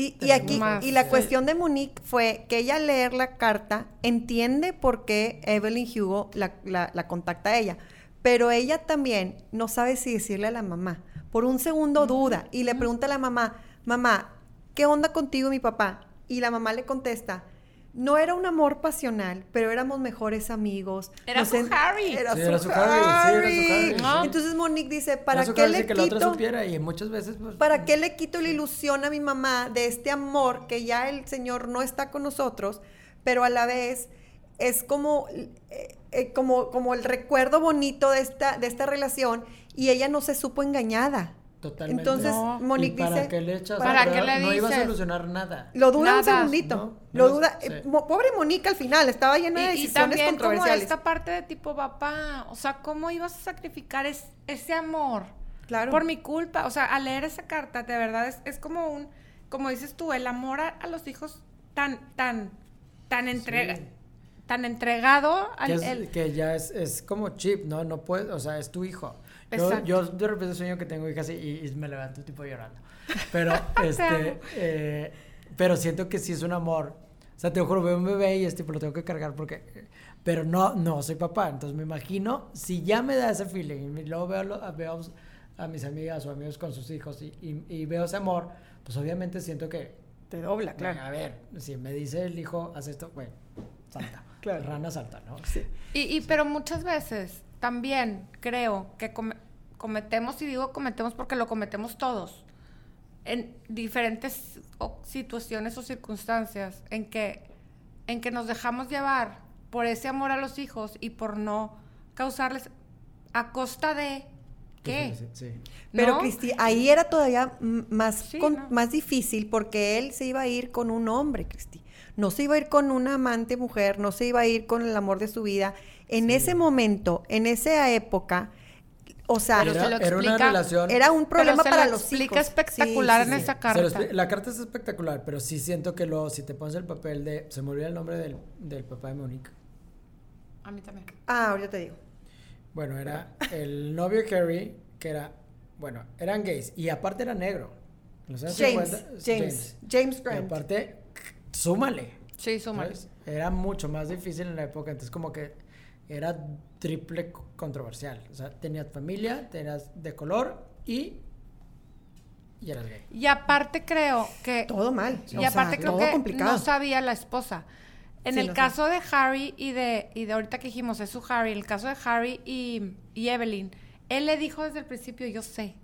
Y, aquí, más. y la Sí. cuestión de Monique fue que ella al leer la carta entiende por qué Evelyn Hugo la, la- la contacta a ella, pero ella también no sabe si decirle a la mamá. Por un segundo duda y le pregunta a la mamá, mamá, ¿qué onda contigo mi papá? Y la mamá le contesta, no era un amor pasional, pero éramos mejores amigos. Era Nos su en- Harry. Era, Sí, su, era su Harry, sí, era su Harry. Harry, sí. Entonces Monique dice, ¿para qué le que la otra quito? supiera y muchas veces pues... ¿Para qué le quito la ilusión a mi mamá de este amor que ya el Señor no está con nosotros, pero a la vez es como, eh, eh, como, como el recuerdo bonito de esta, de esta relación y ella no se supo engañada. Totalmente. Entonces No. Monique ¿Y para dice, qué le echas ¿Para a qué le No iba a solucionar nada. lo duda un segundito, ¿no? lo No, duda, sí. eh, mo- pobre Monique al final, estaba llena de y, y decisiones también como controversiales. esta parte de tipo papá, o sea, ¿cómo ibas a sacrificar es- ese amor? Claro. Por mi culpa, o sea, al leer esa carta, de verdad es, es como un, como dices tú, el amor a, a los hijos tan, tan, tan entrega, Sí. tan entregado al, Que, es- el- que ya es, es como chip, ¿no? No puedes, o sea, es tu hijo. Yo, yo de repente sueño que tengo hijas y, y me levanto tipo llorando. Pero, este, eh, pero siento que sí es un amor. O sea, te juro, veo un bebé y es tipo, lo tengo que cargar porque... Pero no, no soy papá. Entonces me imagino, si ya me da ese feeling y luego veo, lo- veo a mis amigas o amigos con sus hijos y, y- y veo ese amor, pues obviamente siento que... Te dobla, claro. A ver, si me dice el hijo, haz esto, güey, salta. Claro. Rana salta, ¿no? Sí. y, y- pero muchas veces también creo que come- cometemos, y digo cometemos porque lo cometemos todos, en diferentes situaciones o circunstancias en que, en que nos dejamos llevar por ese amor a los hijos y por no causarles a costa de qué. Sí, sí, sí. Pero ¿No? Cristi, ahí era todavía más, Sí, con- no. más difícil porque él se iba a ir con un hombre, Cristi. No se iba a ir con una amante mujer, no se iba a ir con el amor de su vida. En Sí. ese momento, en esa época, O sea, Pero se era, una relación. era un problema se para lo los explica hijos. espectacular Sí, sí, en sí. esa lo carta. la carta es espectacular, pero sí siento que lo, si te pones el papel de. Se me olvida el nombre del, del papá de Mónica. A mí también. Ah, ahorita te digo. Bueno, era el novio de Carrie, que era. Bueno, eran gays. Y aparte era negro. Los James, 50, James, James Y Grant. aparte, súmale. Sí, súmale. ¿sabes? Era mucho más difícil en la época, entonces como que era triple co- controversial. O sea, tenías familia, tenías de color y, y eras gay. Y aparte creo que... Todo mal. Y o sea, aparte creo todo que complicado. no sabía la esposa. En Sí, el no sé. caso de Harry y de, y de ahorita que dijimos, es su Harry, en el caso de Harry y, y Evelyn, él le dijo desde el principio, yo sé.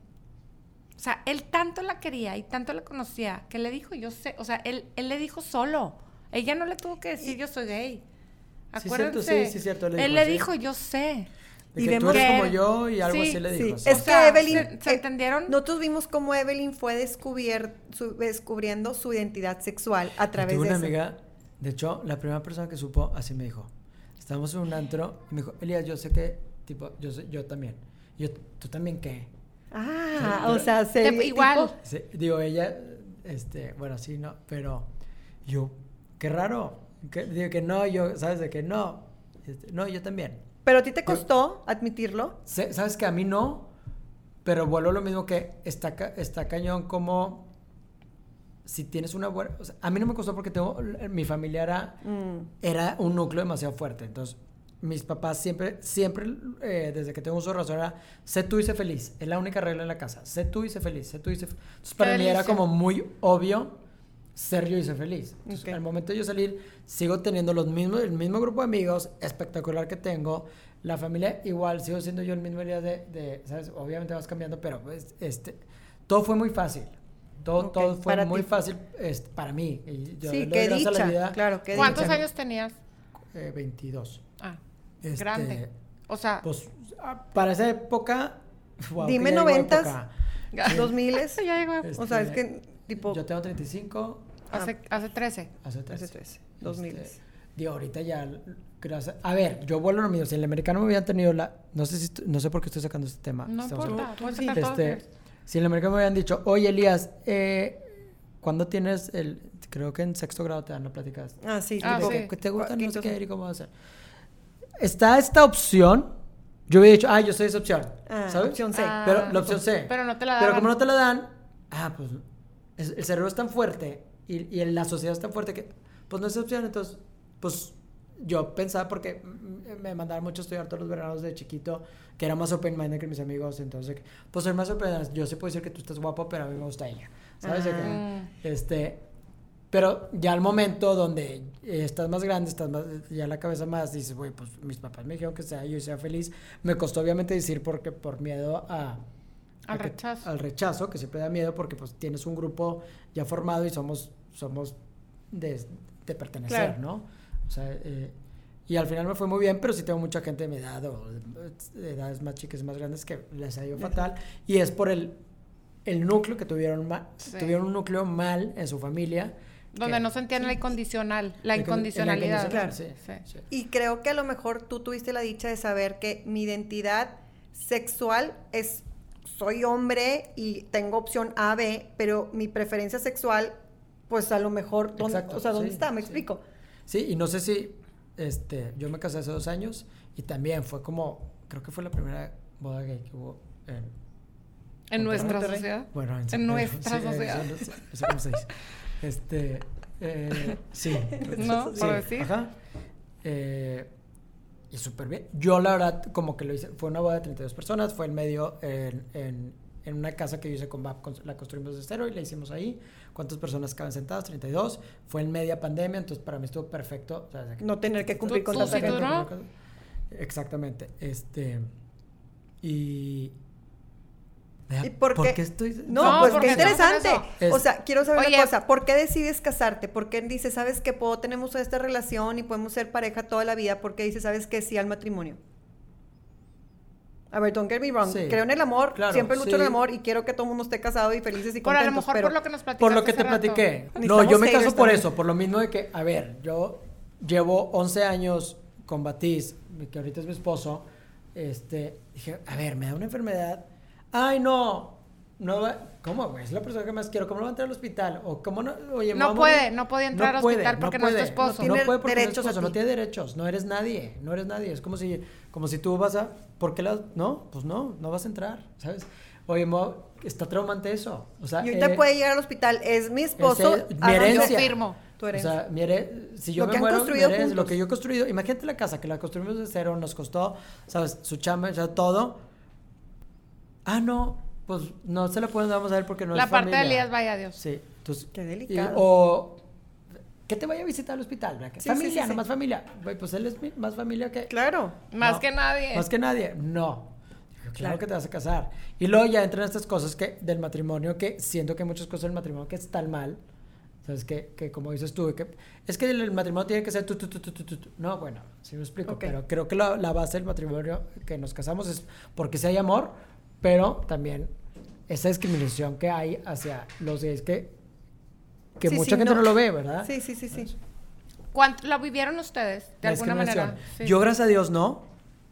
O sea, él tanto la quería y tanto la conocía, que le dijo, yo sé. O sea, él, él le dijo solo. Ella no le tuvo que decir, yo soy gay. Sí, Acuérdense. cierto, sí, sí, cierto, le él dijo, le sí. dijo, yo sé. De Y que tú vemos eres que- como yo y algo sí, así le Sí, dijo. sí. es O que sea, Evelyn. ¿se- se eh, entendieron? Nosotros vimos cómo Evelyn fue descubier- su- descubriendo su identidad sexual a través tuve de una eso. amiga, de hecho, la primera persona que supo así me dijo. Estábamos en un antro y me dijo, Elías, yo sé que, tipo, yo sé, yo también. Yo, ¿tú también qué? Ah, Sí, o sea, se Te- igual. tipo- Sí, digo, ella, este, bueno, sí, no, pero yo, qué raro. Que, digo que no, yo, ¿sabes? De que no. Este, no, yo también. pero a ti te costó admitirlo. Sé- ¿Sabes que a mí no? Pero vuelvo a lo mismo que está, está cañón como si tienes una buena... o sea, a mí no me costó porque tengo, mi familia era, Mm. era un núcleo demasiado fuerte. Entonces, mis papás siempre, siempre, eh, desde que tengo uso de razón, era, sé tú y sé feliz. Es la única regla en la casa. Sé tú y sé feliz. Sé tú y sé fe-". Entonces, para mí era como muy obvio ser yo y ser feliz. Entonces, Ok. al momento de yo salir, sigo teniendo los mismos, el mismo grupo de amigos espectacular que tengo. La familia igual, sigo siendo yo el mismo día de, de, ¿sabes? Obviamente vas cambiando, pero pues, este, todo fue muy fácil. Todo, Ok, todo fue para muy ti. fácil este, para mí. Y yo Sí, qué gracias a la dicha. vida, Claro, qué ¿Cuántos dicha. años tenías? eh, 22. Ah, Este, grande. O sea, Pues ah, para esa época. wow, Dime noventas. Dos miles. ya llegó. O sea, es Este, que tipo Yo tengo 35, Hace, hace 13. hace 13. hace 13, dos Este, miles. Digo, ahorita ya, gracias. A ver, yo vuelvo a lo mío. Si el americano me hubieran tenido la. No sé si no sé por qué estoy sacando este tema. No importa, puedes sí. Este, si el americano me hubieran dicho, oye Elías, eh, ¿cuándo tienes el. Creo que en sexto grado te dan la plática. Ah, sí, Ah, sí. te gusta, no sé qué, y cómo va a ser. Está esta opción. Yo hubiera dicho, ah, yo soy esa opción. Ah, ¿Sabes? opción C. Ah, Pero la opción C. Pero no te la Pero daban. como no te la dan, ah, pues es- el cerebro es tan fuerte y, y la sociedad es tan fuerte que, pues no es opción. Entonces, pues yo pensaba porque me mandaron mucho a estudiar todos los veranos de chiquito, que era más open minded que mis amigos. Entonces, pues soy más open. Yo sí puedo decir que tú estás guapo, pero a mí me gusta ella. ¿Sabes? Mm. este, pero ya al momento donde estás más grande, estás más, ya la cabeza más, dices, güey, pues mis papás me dijeron que sea yo y sea feliz. Me costó obviamente decir porque por miedo a... Al que- rechazo. al rechazo, que siempre da miedo porque pues tienes un grupo ya formado y somos, somos de, de pertenecer, Claro. ¿no? O sea, eh, y al final me fue muy bien, pero sí tengo mucha gente de mi edad o de, de edades más chicas y más grandes que les ha ido fatal. Y es por el, el núcleo que tuvieron, Sí. tuvieron un núcleo mal en su familia. Donde que- no sentían la incondicional, la en- en incondicionalidad. incondicional, Claro. sí, Sí. sí. Y creo que a lo mejor tú tuviste la dicha de saber que mi identidad sexual es soy hombre y tengo opción A, B, pero mi preferencia sexual, pues a lo mejor, ¿dónde, Exacto, o sea, ¿dónde sí, está? ¿Me sí. explico? Sí, y no sé si, este, yo me casé hace dos años y también fue como, creo que fue la primera boda gay que hubo en, En nuestra Monterrey. sociedad. Bueno, en, En nuestra sí, sociedad. eso- eso cómo se dice. Este, eh, sí. No, sí, por decir. Ajá. Eh, y súper bien. Yo, la verdad, como que lo hice, fue una boda de 32 personas, fue en medio, en, en, en una casa que yo hice con BAP, la construimos de cero y la hicimos ahí. ¿Cuántas personas caben sentadas? 32. Fue en media pandemia, entonces para mí estuvo perfecto. o sea, No tener que cumplir ¿Tú- con tanta gente. Exactamente. Este. Y. ¿Y por qué? estoy.? No, No, pues porque qué en interesante. O sea, quiero saber Oye. una cosa. ¿Por qué decides casarte? ¿Por qué dices, sabes que puedo, tenemos esta relación y podemos ser pareja toda la vida? ¿Por qué dices, sabes que sí al matrimonio? A ver, don't get me wrong. Sí. Creo en el amor, Claro, siempre lucho en sí. el amor y quiero que todo el mundo esté casado y felices y Por a lo contentos. mejor pero por lo que nos platicaste Por lo que hace te rato. platiqué. No, yo me caso por también. eso, por lo mismo de que, a ver, yo llevo 11 años con Batiz, que ahorita es mi esposo, este, dije, a ver, me da una enfermedad. Ay, no, no va, ¿cómo, güey? Es la persona que más quiero, ¿cómo no va a entrar al hospital? O cómo no, oye, No puede, no podía entrar al hospital porque no es tu esposo. No, Tiene puede porque no es derechos esposo, no ti. tiene derechos, no eres nadie, no eres nadie. Es como si, como si tú vas a, ¿por qué la, no? Pues no, no vas a entrar, ¿sabes? Oye, Mo, está traumante eso. O sea, Y ahorita eh, puede llegar al hospital, es mi esposo. ese- mi ¿a dónde- herencia. Yo firmo. Tu o herencia. sea, mi here- si yo Lo me que han muero, mi construido herencia, lo que yo he construido, imagínate la casa, que la construimos de cero, nos costó, ¿sabes? Su chamba, ya todo. Ah, no, pues no se la pueden vamos a ver porque no La es parte de familia. Elías, vaya Dios. Sí, entonces. Qué y- delicado. o que te vaya a visitar al hospital, ¿verdad? Que Sí, familia, sí, sí, sí. nomás familia. Güey, pues él es más familia que. Claro. Más No, que nadie. Más que nadie, no. Claro, Claro. que te vas a casar. Y luego ya entran estas cosas que del matrimonio que siento que hay muchas cosas del matrimonio que están mal. ¿Sabes? Que, que como dices tú, que es que el, el matrimonio tiene que ser tú, tú, tú, tú, tú. No, bueno, sí me explico. Ok. Pero creo que la, la base del matrimonio que nos casamos es porque si hay amor, pero también esa discriminación que hay hacia los gays que, que Sí, mucha sí, gente no. no. lo ve, ¿verdad? Sí, sí, sí, sí. ¿Cuánto lo vivieron ustedes? De La alguna manera. Sí. Yo, gracias a Dios, no.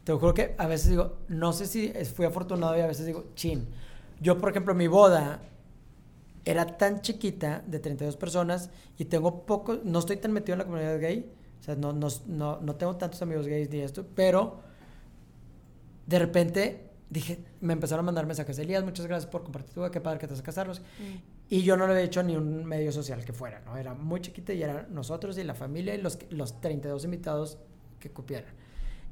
Te lo juro que a veces digo, no sé si fui afortunado y a veces digo, chin. Yo, por ejemplo, mi boda era tan chiquita, de 32 personas, y tengo poco, no estoy tan metido en la comunidad gay, o sea, no, no, no, no tengo tantos amigos gays ni esto, pero de repente dije, me empezaron a mandar mensajes, Elías, muchas gracias por compartir tu boda, qué padre que te vas a casarlos. Y yo no lo había hecho ni un medio social que fuera, ¿no? Era muy chiquita y era nosotros y la familia y los, los 32 invitados que cupieran.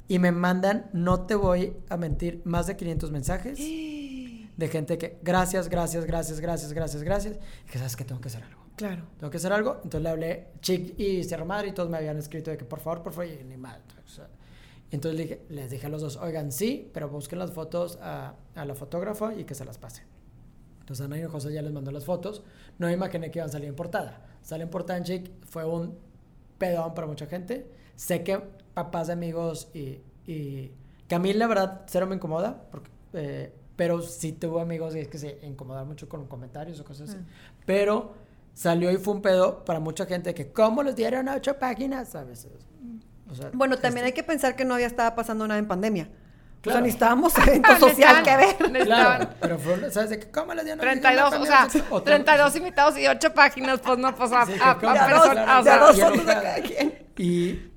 Y me mandan, no te voy a mentir, más de 500 mensajes de gente que, gracias, gracias, gracias, gracias, gracias, gracias. Y que sabes que tengo que hacer algo. Claro. Tengo que hacer algo. Entonces le hablé, Chic y Sierra Madre y todos me habían escrito de que por favor, por favor, y ni mal. O sea, entonces les dije a los dos, oigan, sí, pero busquen las fotos a, a la fotógrafa y que se las pase. Entonces Ana y José ya les mandó las fotos. No me imaginé que iban a salir en portada. Sale en portada en Chic, fue un pedón para mucha gente. Sé que papás de amigos y, y que a mí la verdad cero me incomoda, porque, eh, pero sí tuve amigos y es que se incomodaron mucho con comentarios o cosas así. Pero salió y fue un pedo para mucha gente que ¿cómo les dieron ocho páginas? ¿Sabes? O sea, Bueno, también hay este- que pensar que no había estado pasando nada en pandemia. O Claro. sea, necesitábamos evento social que ver. Claro, pero fue, ¿sabes? De que, ¿Cómo les dieron 32, o sea, 32 invitados y 8 páginas, pues no, pues a, Sí, a- a claro, o sea. Y,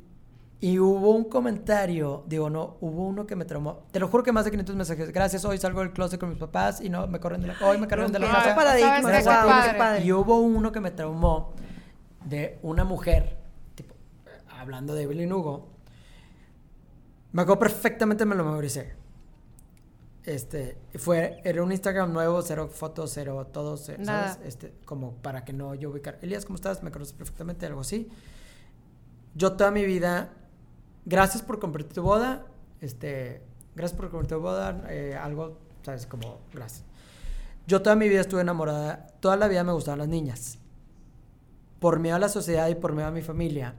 y hubo un comentario, digo, no, hubo uno que me traumó. Te lo juro que más de 500 mensajes. Gracias, hoy salgo del closet con mis papás y no me corren de la, hoy me corren de la casa. paradigmas, ¿sabes qué? wow, Qué qué padre. Y hubo uno que me traumó de una mujer, hablando de Evelyn Hugo. Me acuerdo perfectamente, me lo memoricé. Este, fue, era un Instagram nuevo, cero fotos, cero todo, ce- Nada. ¿sabes? Este, como para que no yo ubicar. Elías, ¿cómo estás? Me conoces perfectamente, algo así. Yo toda mi vida, gracias por compartir tu boda, este, gracias por compartir tu boda, eh, algo, ¿sabes? Como, gracias. Yo toda mi vida estuve enamorada, toda la vida me gustaban las niñas. Por miedo a la sociedad y por miedo a mi familia,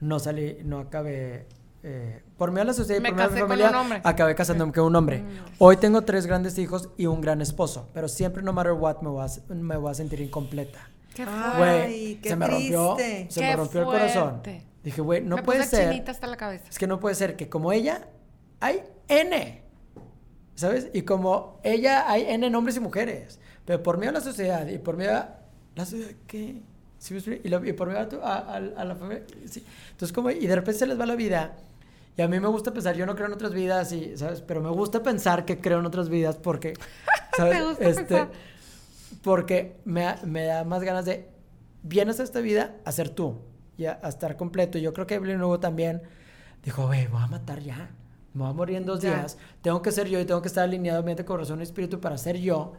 no salí, no acabé. eh, por miedo a la sociedad y Me por miedo a mi casé con familia, un hombre. acabé casándome con un hombre. Hoy tengo tres grandes hijos y un gran esposo, pero siempre, no matter what, me voy a, me voy a sentir incompleta. Qué Güey, qué se me rompió, se Qué me rompió el corazón. Dije, güey, no me puede puse ser. chinita hasta la cabeza. Es que no puede ser que como ella hay N. ¿Sabes? Y como ella hay N hombres y mujeres. Pero por miedo a la sociedad y por miedo a la sociedad, ¿qué? ¿Sí me y, lo- y por miedo a, a- a- la familia. sí. Entonces, como, y de repente se les va la vida. Y a mí me gusta pensar, yo no creo en otras vidas, y, ¿sabes? Pero me gusta pensar que creo en otras vidas porque, ¿sabes? Te gusta este, pensar. porque me, me da más ganas de, vienes a esta vida a ser tú y a, a estar completo. Y yo creo que Evelyn Hugo también dijo, güey, voy a matar ya. Me voy a morir en dos Ya. días. Tengo que ser yo y tengo que estar alineado mente, corazón y espíritu para ser yo.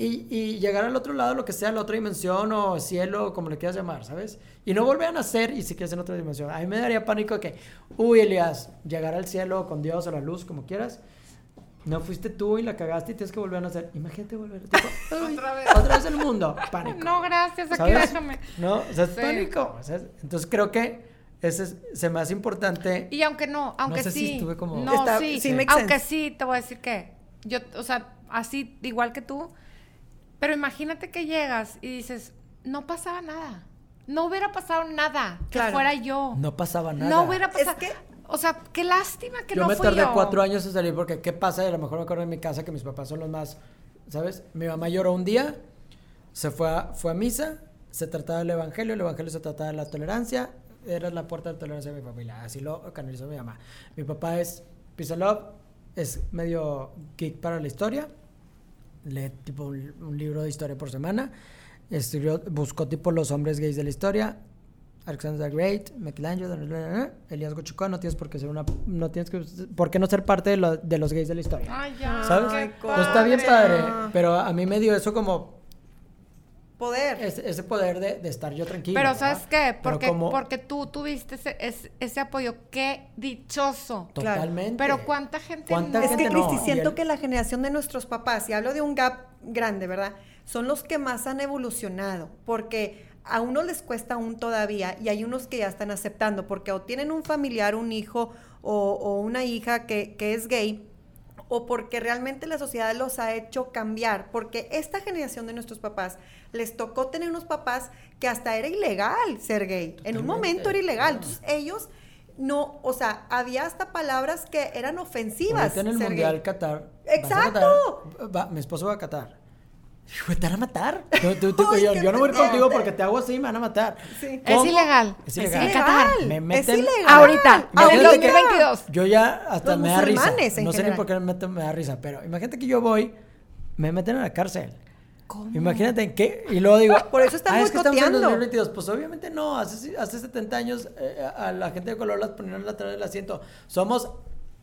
Y, y llegar al otro lado, lo que sea, la otra dimensión o cielo, como le quieras llamar, ¿sabes? Y no volver a nacer y si quieres en otra dimensión. A mí me daría pánico de que, uy, Elias, llegar al cielo con Dios o la luz, como quieras. No fuiste tú y la cagaste y tienes que volver a nacer. Imagínate volver. tipo, "Ay, Otra vez. Otra vez el mundo. Pánico. No, gracias, aquí ¿Sabes? déjame. No, o sea, es Sí. pánico. sea, entonces creo que ese es, se me hace importante. Y aunque no, aunque sé si sí. estuve como- No, Está- sí. sí, aunque sí, te voy a decir que. Yo, o sea, así, igual que tú. Pero imagínate que llegas y dices, no pasaba nada. No hubiera pasado nada que Claro. fuera yo. No pasaba nada. No hubiera pasado. que- O sea, qué lástima que yo no me fui tardé yo. cuatro años en salir porque ¿qué pasa? Y a lo mejor me acuerdo en mi casa que mis papás son los más, ¿sabes? Mi mamá lloró un día, se fue a, fue a misa, se trataba del evangelio, el evangelio se trataba de la tolerancia, era la puerta de tolerancia de mi familia, así lo canalizó mi mamá. Mi papá es Peace and Love, es medio geek para la historia, lee tipo un, un libro de historia por semana, estudió, buscó tipo los hombres gays de la historia, Alexander the Great, Michelangelo, Elías Gochicoa, no tienes por qué ser una, no tienes que, por qué no ser parte de, lo- de los gays de la historia. Ay, ya. ¿Sabes? qué Pues está bien padre, pero a mí me dio eso como Poder. ese, ese poder de, de estar yo tranquilo. Pero ¿verdad? ¿sabes qué? Pero Porque, como- porque tú tuviste ese, ese, ese apoyo. Qué dichoso. Totalmente. Pero ¿cuánta gente ¿Cuánta no? Es que, gente? Cristi, siento el- que la generación de nuestros papás, y hablo de un gap grande, ¿verdad? Son los que más han evolucionado, porque a unos les cuesta aún todavía y hay unos que ya están aceptando, porque o tienen un familiar, un hijo o, o una hija que, que es gay, o porque realmente la sociedad los ha hecho cambiar, porque esta generación de nuestros papás les tocó tener unos papás que hasta era ilegal ser gay, en un momento era ilegal, entonces ellos no, o sea, había hasta palabras que eran ofensivas. Ahorita en el Mundial. Qatar. ¡Exacto! Qatar, va- mi esposo va a Qatar. Hijo, ¿te van a matar? Tú- tú- tú- Ay, yo, no voy a ir contigo porque te hago así y me van a matar. Sí. Es ilegal. Es Es ilegal. Me Es meten- ilegal. Ahorita, en el Imagínate que- 2022. Yo ya hasta Los me da risa. No sé ni por qué me, meto- me da risa, pero imagínate que yo voy, me meten a la cárcel. ¿Cómo? Imagínate en qué. Y luego digo. Por eso están "Ah, es que estamos en boicoteando". 2022. Pues obviamente no. Hace, hace 70 años eh, a la gente de color las ponían atrás del asiento. Somos.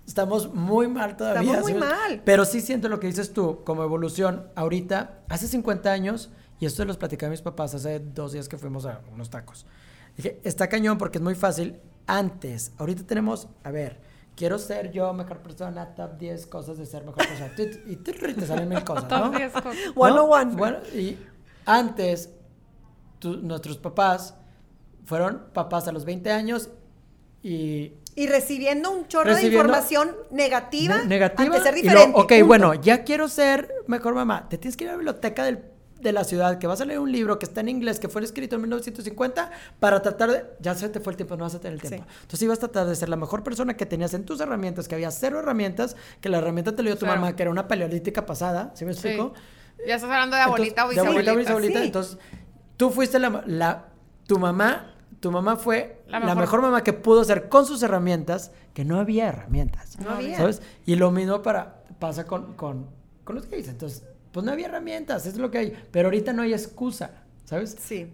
Estamos muy mal todavía. Estamos muy ¿sí? mal. Pero sí siento lo que dices tú como evolución. Ahorita, hace 50 años, y esto los platicé a mis papás hace dos días que fuimos a unos tacos. Dije, está cañón porque es muy fácil. Antes, ahorita tenemos, a ver, quiero ser yo mejor persona, top 10 cosas de ser mejor persona. Y te, te salen mil cosas, ¿no? Top 10 cosas. One ¿No? on one. Bueno, y antes, tu- nuestros papás fueron papás a los 20 años y... Y recibiendo un chorro Recibiendo- de información negativa, ne- negativa. ante ser y diferente. luego, ok, punto. bueno, ya quiero ser mejor mamá. Te tienes que ir a la biblioteca del- de la ciudad, que vas a leer un libro que está en inglés, que fue escrito en 1950, para tratar de... Ya se te fue el tiempo, no vas a tener el tiempo. Sí. Entonces ibas a tratar de ser la mejor persona que tenías en tus herramientas, que había cero herramientas, que la herramienta te lo dio tu mamá, que era una paleolítica pasada, ¿sí me Sí. explico? Ya estás hablando de abuelita o Entonces, de abuelita o bisabuelita. bisabuelita. sí. Entonces, tú fuiste la, la- tu mamá, tu mamá fue La la mejor. mamá que pudo ser con sus herramientas, que no había herramientas. No había. ¿Sabes? Y lo mismo para, pasa con, con, con los gays. Entonces, pues no había herramientas, es lo que hay. Pero ahorita no hay excusa, ¿sabes? Sí.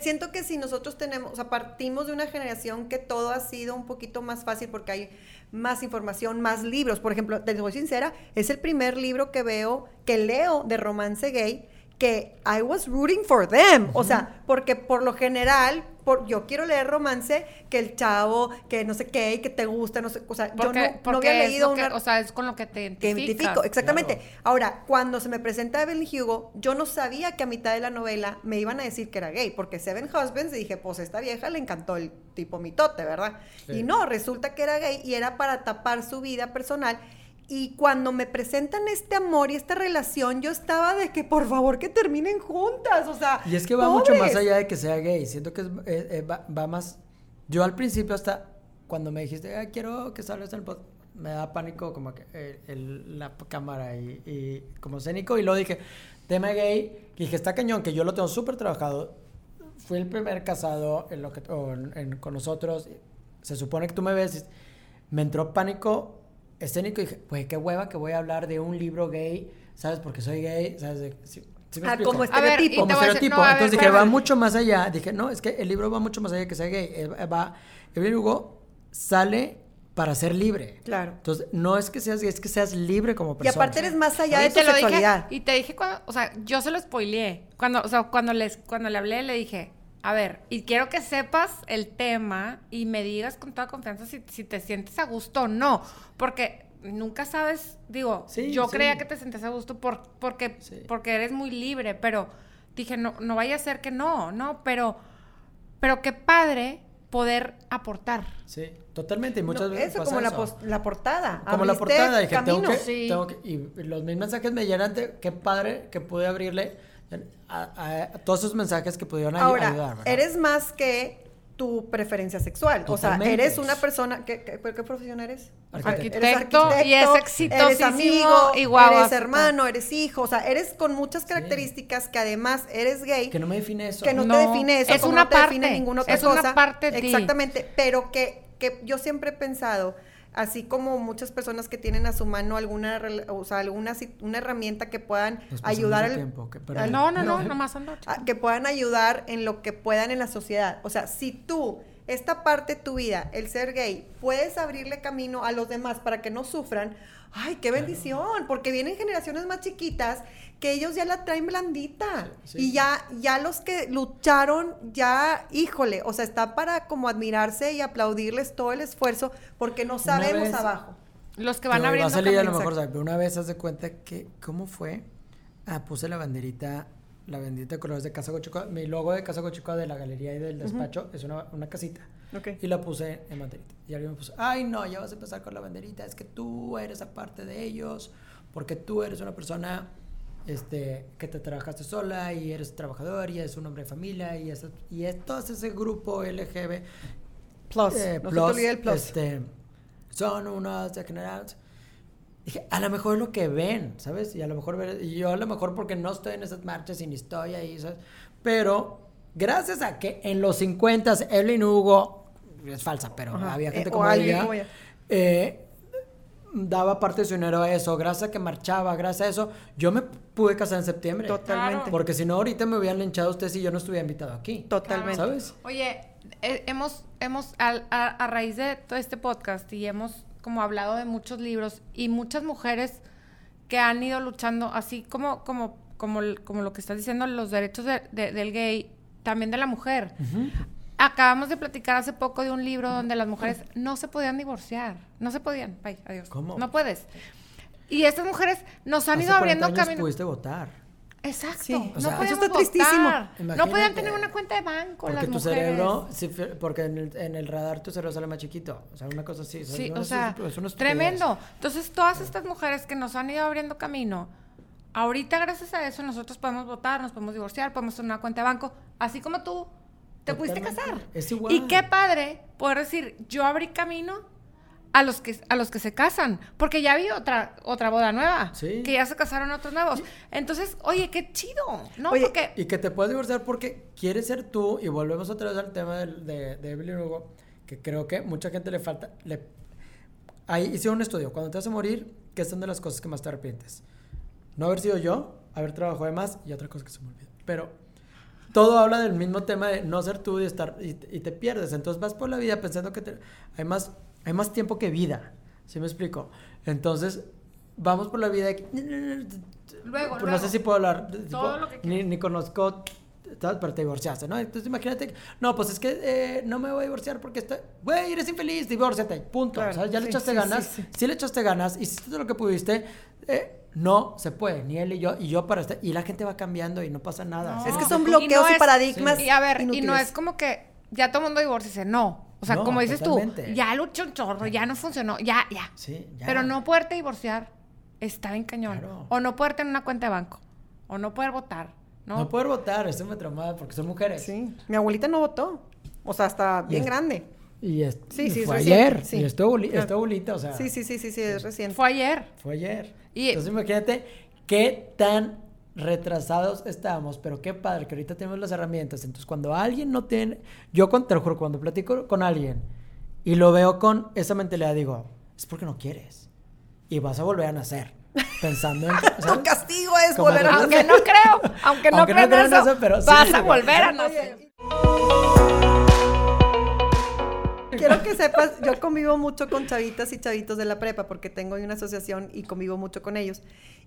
Siento que si nosotros tenemos, o sea, partimos de una generación que todo ha sido un poquito más fácil porque hay más información, más libros. Por ejemplo, te soy sincera, es el primer libro que veo, que leo de romance gay, que I was rooting for them. O sea, porque por lo general, por, yo quiero leer romance que el chavo, que no sé qué, y que te gusta, no sé, o sea, Porque, yo no, no había leído que- una o sea, es con lo que te que identificas. identifico, exactamente. Claro. Ahora, cuando se me presenta Evelyn Hugo, yo no sabía que a mitad de la novela me iban a decir que era gay, porque Seven Husbands, y dije, pues esta vieja le encantó el tipo mitote, ¿verdad? Sí. Y no, resulta que era gay y era para tapar su vida personal. Y cuando me presentan este amor y esta relación, yo estaba de que por favor que terminen juntas, o sea. Y es que va mucho pobres. más allá de que sea gay. Siento que es- eh, eh, va, va más. Yo al principio, hasta cuando me dijiste, "Ah, quiero que salgas en el podcast, me da pánico como que eh, el- la cámara y, y como escénico. Y luego dije, tema gay. Y dije, está cañón, que yo lo tengo súper trabajado. Fui el primer casado en lo que, en- en- con nosotros. Se supone que tú me ves. Me entró pánico escénico y dije, pues qué hueva que voy a hablar de un libro gay, ¿sabes? Porque soy gay, ¿sabes? De- sí- sí me Ah, explico? como ver, y estereotipo. te como estereotipo. no, ver, Entonces dije, va mucho más allá. Dije, no, es que el libro va mucho más allá que sea gay. Eh, Va, Evelyn Hugo sale para ser libre. Claro. Entonces, no es que seas gay, es que seas libre como Y persona. aparte eres más allá Y de tu dije- sexualidad. y te dije cuando, o sea, yo se lo spoileé. Cuando, o sea, cuando les, cuando le hablé, le dije, a ver, y quiero que sepas el tema y me digas con toda confianza si, si te sientes a gusto o no. Porque nunca sabes, digo, Sí, yo sí. creía que te sentías a gusto por, porque, Sí. porque eres muy libre, pero dije, no, no vaya a ser que no, no, pero, pero qué padre poder aportar. Sí, totalmente. Y muchas No, veces eso, pasa como la, eso. pos- la portada. como la portada, dije, tengo que, Sí. tengo que- y los mis mensajes me llenan de, qué padre que pude abrirle a, a- a todos esos mensajes que pudieron ay- Ahora, ayudar. ¿verdad? eres más que tu preferencia sexual. O sea, eres una persona, ¿qué, qué, qué profesión eres? Arquitecto. Eres Arquitecto, y es eres exitosísimo amigo, y guau, eres hermano, eres hijo, o sea, eres con muchas características que además eres gay. Que no me define eso. que no, No, te define eso, es como una no te define parte, ninguna otra es una cosa. parte de ti. Exactamente, pero que, que yo siempre he pensado, así como muchas personas que tienen a su mano alguna, o sea, alguna una herramienta que puedan ayudar al, tiempo, que- pero- al- No, no, no, No. nomás ando. a- que puedan ayudar en lo que puedan en la sociedad. O sea, si tú, esta parte de tu vida, el ser gay, puedes abrirle camino a los demás para que no sufran, ay, qué bendición, porque vienen generaciones más chiquitas que ellos ya la traen blandita. Sí. Y ya, ya los que lucharon, ya, híjole, o sea, está para como admirarse y aplaudirles todo el esfuerzo, porque no sabemos vez- abajo. Los que van No, abriendo va a salir a lo mejor, ¿sabes? Pero una vez haz de cuenta que, ¿cómo fue? Ah, puse la banderita, la banderita de colores de Casa Gochicoa. Mi logo de Casa Gochicoa de la galería y del despacho es una, una casita. Ok. Y la puse en banderita. Y alguien me puso, ay, no, ya vas a empezar con la banderita. Es que tú eres aparte de ellos, porque tú eres una persona este, que te trabajaste sola y eres trabajador y eres un hombre de familia y, es, y es todo ese grupo LGB Plus, eh, no olvide el plus. este, son unos degenerados. Dije, a lo mejor es lo que ven, ¿sabes? Y a lo mejor ver- y yo a lo mejor porque no estoy en esas marchas y ni estoy ahí, ¿sabes? Pero gracias a que en los 50 Evelyn Hugo, es falsa, pero Ajá. había gente Eh, como ella, como ella. eh, daba parte de su dinero a eso, gracias a que marchaba, gracias a eso, yo me pude casar en septiembre. Totalmente. Claro. Porque si no, ahorita me hubieran linchado ustedes si yo no estuviera invitado aquí. Totalmente. ¿Sabes? Oye, eh, hemos, hemos al- a, a raíz de todo este podcast y hemos como hablado de muchos libros y muchas mujeres que han ido luchando, así como, como, como, como lo que estás diciendo, los derechos de- de- del gay, también de la mujer. Acabamos de platicar hace poco de un libro donde las mujeres no se podían divorciar. No se podían. Bye, adiós. ¿Cómo? No puedes. Y estas mujeres nos han Hace ido 40 abriendo años camino. pudiste votar. Exacto. Sí, no o sea, podíamos eso está tristísimo. votar. No podían tener una cuenta de banco Porque las tu mujeres. cerebro, sí, porque en el, en el radar tu cerebro sale más chiquito. O sea, una cosa así. Sí, o es- sea, es una estupidez. tremendo. Entonces, todas estas mujeres que nos han ido abriendo camino, ahorita gracias a eso nosotros podemos votar, nos podemos divorciar, podemos tener una cuenta de banco, así como tú te pudiste casar. Es igual. Y qué padre poder decir, yo abrí camino a los que a los que se casan, porque ya vi otra otra boda nueva, Sí. que ya se casaron otros nuevos. Entonces, oye, qué chido, ¿no? Oye, porque Y que te puedes divorciar porque quieres ser tú. Y volvemos otra vez al tema del- de, de Evelyn Hugo, que creo que mucha gente le falta. Le, ahí hice un estudio. Cuando te vas a morir, ¿qué son de las cosas que más te arrepientes? No haber sido yo, haber trabajado de más y otra cosa que se me olvida. Pero todo habla del mismo tema de no ser tú y estar y, y te pierdes. Entonces vas por la vida pensando que te- hay más hay más tiempo que vida. ¿Sí me explico? Entonces vamos por la vida de Luego, Pues no luego. sé si puedo hablar. Todo lo que ni, ni conozco. Pero te divorciaste, ¿no? Entonces imagínate. No, pues es que eh, no me voy a divorciar porque estoy. Güey, eres infeliz, divórciate. Punto. Claro, ¿sabes? Ya le sí, echaste sí, ganas. sí, Sí, sí. le echaste ganas. Hiciste todo lo que pudiste. eh, no se puede. Ni él y yo. Y yo para estar. Y la gente va cambiando y no pasa nada. No. ¿sí? Es que son y bloqueos no y es- paradigmas. Y a ver, y no inútiles. es como que ya todo el mundo divorcia, no. O sea, No, como dices totalmente. tú, ya luchó un chorro, ya no funcionó, ya, ya. Sí, ya. Pero no poderte divorciar está bien cañón. Claro. O no poder tener una cuenta de banco. O no poder votar. No, No, poder votar. Eso me traumaba porque son mujeres. Sí, mi abuelita no votó. O sea, hasta bien es- grande. Y es, Sí, y sí, es fue ayer. sí. Y boli- Claro. estuvo bolita, o sea. Sí, sí, sí, sí, sí, es reciente. Fue ayer. Fue ayer. Y- Entonces imagínate qué tan retrasados estamos, pero qué padre que ahorita tenemos las herramientas. Entonces cuando alguien no tiene, yo con, te lo juro, cuando platico con alguien y lo veo con esa mentalidad, digo, es porque no quieres. Y vas a volver a nacer. Pensando en... Tu castigo es Como volver a Aunque no creo, aunque no Aunque no creo en creo en eso, eso, pero sí. vas a volver a nacer. Quiero que sepas, yo convivo mucho con chavitas y chavitos de la prepa porque tengo una asociación y convivo mucho con ellos.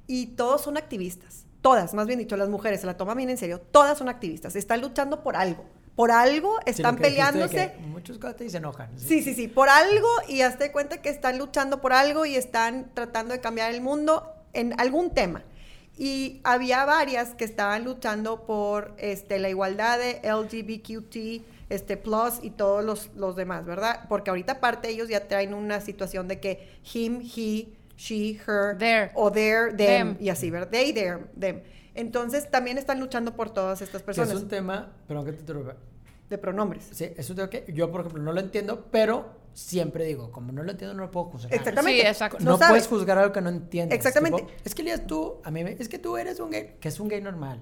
Y todos son activistas. Todas, más bien dicho, las mujeres se la toman bien en serio. Todas son activistas. Están luchando por algo. Por algo están peleándose. Muchos gatos y se enojan. Sí, sí, sí, por algo y hazte cuenta que están luchando por algo y están tratando de cambiar el mundo en algún tema. Y había varias que estaban luchando por este, la igualdad de LGBTQT, este, plus y todos los, los demás, ¿verdad? Porque ahorita aparte ellos ya traen una situación de que him, he, she, her, There. o their, them, Them. y así, ¿verdad? They, their, them. Entonces también están luchando por todas estas personas. es un tema, perdón que te interrumpa, de pronombres. Sí, eso tengo que, yo por ejemplo no lo entiendo, pero siempre digo, como no lo entiendo no lo puedo juzgar. Exactamente. Sí, exacto. No, No puedes juzgar algo que no entiendes. Exactamente. Tipo, es que Elías, tú, a mí me, es que tú eres un gay, que es un gay normal.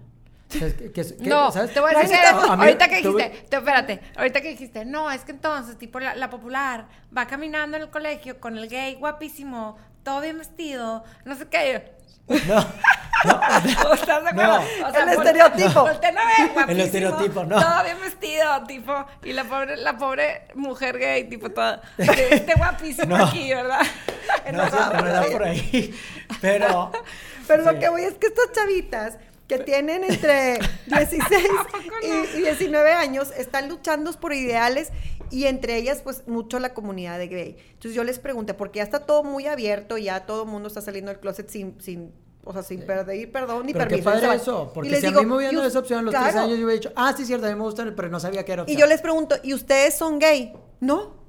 O sea, es que- que es- que, No, ¿sabes? te voy a decir Es a mí- ahorita que dijiste, te- espérate, ahorita que dijiste, no, es que entonces, tipo, la, la popular va caminando en el colegio con el gay guapísimo, todo bien vestido, no sé qué. No, no, ¿Estás de acuerdo? No. O sea, El estereotipo. ver, guapísimo, estereotipo, no. Todo bien vestido, tipo, y la pobre, la pobre mujer gay, tipo, toda, este guapísimo No. aquí, ¿verdad? no, sí, no era por ahí. Pero, Pero sí. lo que voy es que estas chavitas que tienen entre 16 y, y 19 años están luchando por ideales y entre ellas pues mucho la comunidad de gay. Entonces yo les pregunté, porque ya está todo muy abierto, ya todo el mundo está saliendo del closet sin, sin o sea, sin pedir perdón ni pero qué padre eso, Y porque les si digo, a mí me hubieran y dado esa opción a los claro. tres años, yo hubiera dicho, ah, sí, cierto, a mí me gustan, pero no sabía que era Y opción. yo les pregunto, ¿y ustedes son gay? No.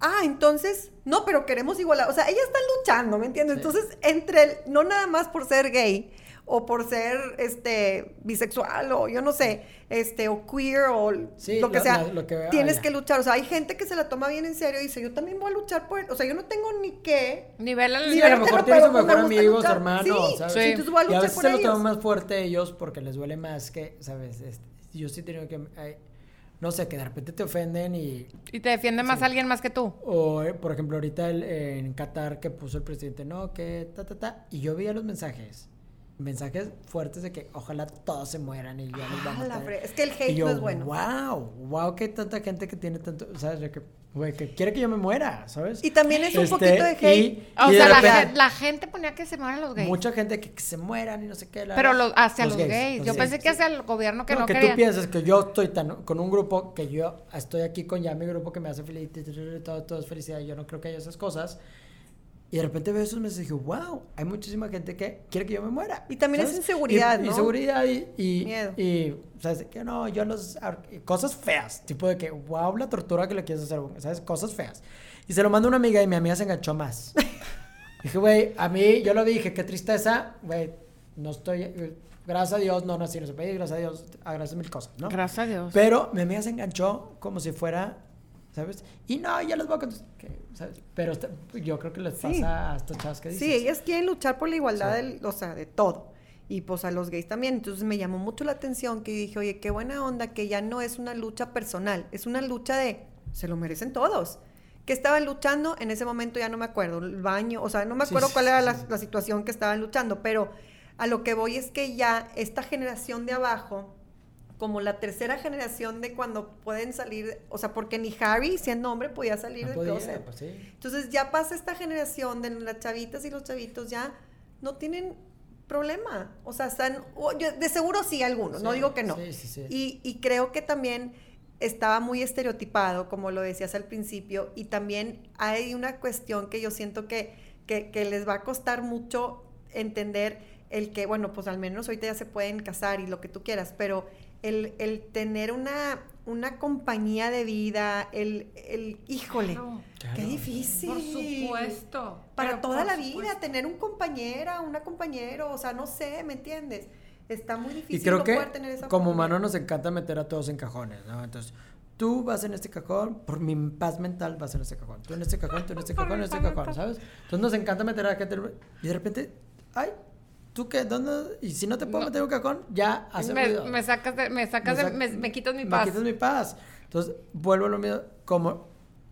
Ah, entonces, no, pero queremos igualdad. O sea, ellas están luchando, ¿me entiendes? Sí. Entonces, entre el, no nada más por ser gay o por ser este bisexual o yo no sé, este o queer o Sí, lo que lo- sea, lo- lo que tienes haya. que luchar. O sea, hay gente que se la toma bien en serio y dice, "Yo también voy a luchar por, él". o sea, yo no tengo ni qué Nivel al Ni Sí, de a lo mejor tienes un mejor amigo, luchar. hermano, Sí, ¿sabes? sí. entonces voy a y a luchar veces por se lo ellos. toman más fuerte ellos porque les duele más que, ¿sabes? Este, yo sí he tenido que, ay, no sé, que de repente te ofenden y, Y te defiende más Sí. alguien más que tú. o eh, por ejemplo ahorita el- en Qatar que puso el presidente, no, que ta, ta, ta, y yo veía los mensajes, mensajes fuertes de que ojalá todos se mueran y ya nos Ah, vamos la a fre- Es que el hate y yo, no es bueno. wow, wow, que hay tanta gente que tiene tanto, ¿sabes? De que, güey, que quiere que yo me muera, ¿sabes? Y también es un Este, poquito de hate. y- O y sea, la, repente- la gente ponía que se mueran los gays. Mucha gente que, que se mueran y no sé qué. la- pero los, hacia los, gays, gays. los Yo gays. pensé que hacia el gobierno que no, que quería. tú piensas que yo estoy tan con un grupo que yo estoy aquí con ya mi grupo que me hace feliz, todo, todo es felicidad, yo no creo que haya esas cosas. Y de repente veo esos mensajes y digo, wow, hay muchísima gente que quiere que yo me muera. Y también es inseguridad, Y- ¿no? Inseguridad y, y, Miedo. y, ¿sabes? Que no, yo los... y Cosas feas, tipo de que, wow, la tortura que le quieres hacer, ¿sabes? Cosas feas. Y se lo mando a una amiga y mi amiga se enganchó más. Dije, güey, a mí, yo lo dije, qué tristeza, güey, no estoy... Gracias a Dios no nací en ese país, gracias a Dios, agradezco mil cosas, ¿no? Gracias a Dios. Pero mi amiga se enganchó como si fuera, ¿sabes? Y no, ya les voy a contar, que, ¿sabes? Pero yo creo que les Sí. pasa a estos chavos que dices. Sí, ellas quieren luchar por la igualdad, Sí. del, o sea, de todo. Y pues a los gays también. Entonces me llamó mucho la atención que dije, oye, qué buena onda que ya no es una lucha personal, es una lucha de, se lo merecen todos. Que estaban luchando, en ese momento ya no me acuerdo, el baño, o sea, no me Sí, acuerdo sí, cuál sí, era sí, la, sí. la situación que estaban luchando, pero a lo que voy es que ya esta generación de abajo, como la tercera generación de cuando pueden salir, o sea, porque ni Harry, siendo hombre, podía salir No del podía, closet. pues sí. Entonces ya pasa esta generación de las chavitas y los chavitos ya no tienen problema. O sea, están, de seguro sí algunos, no digo que no. sí, sí, sí. Y, y creo que también estaba muy estereotipado, como lo decías al principio, y también hay una cuestión que yo siento que, que, que les va a costar mucho entender el que, bueno, pues al menos ahorita ya se pueden casar y lo que tú quieras, pero el, el tener una, una compañía de vida, el, el híjole, Claro. Claro. qué difícil. Por supuesto. Para toda la vida, tener un compañera, una compañero, o sea, no sé, ¿me entiendes? Está muy difícil Y creo no que poder tener esa como oportunidad. humano nos encanta meter a todos en cajones, ¿no? Entonces, tú vas en este cajón, por mi paz mental vas en este cajón, tú en este cajón, tú en este cajón, en este cajón. ¿sabes? Entonces nos encanta meter a la gente y de repente, ay, ¿tú qué? ¿Dónde? Y si no te puedo No. meter un cajón, ya hace me, ruido. me sacas de, me sacas de, sac- me, me quitas mi me paz. quitas mi paz. Entonces, vuelvo a lo mismo, como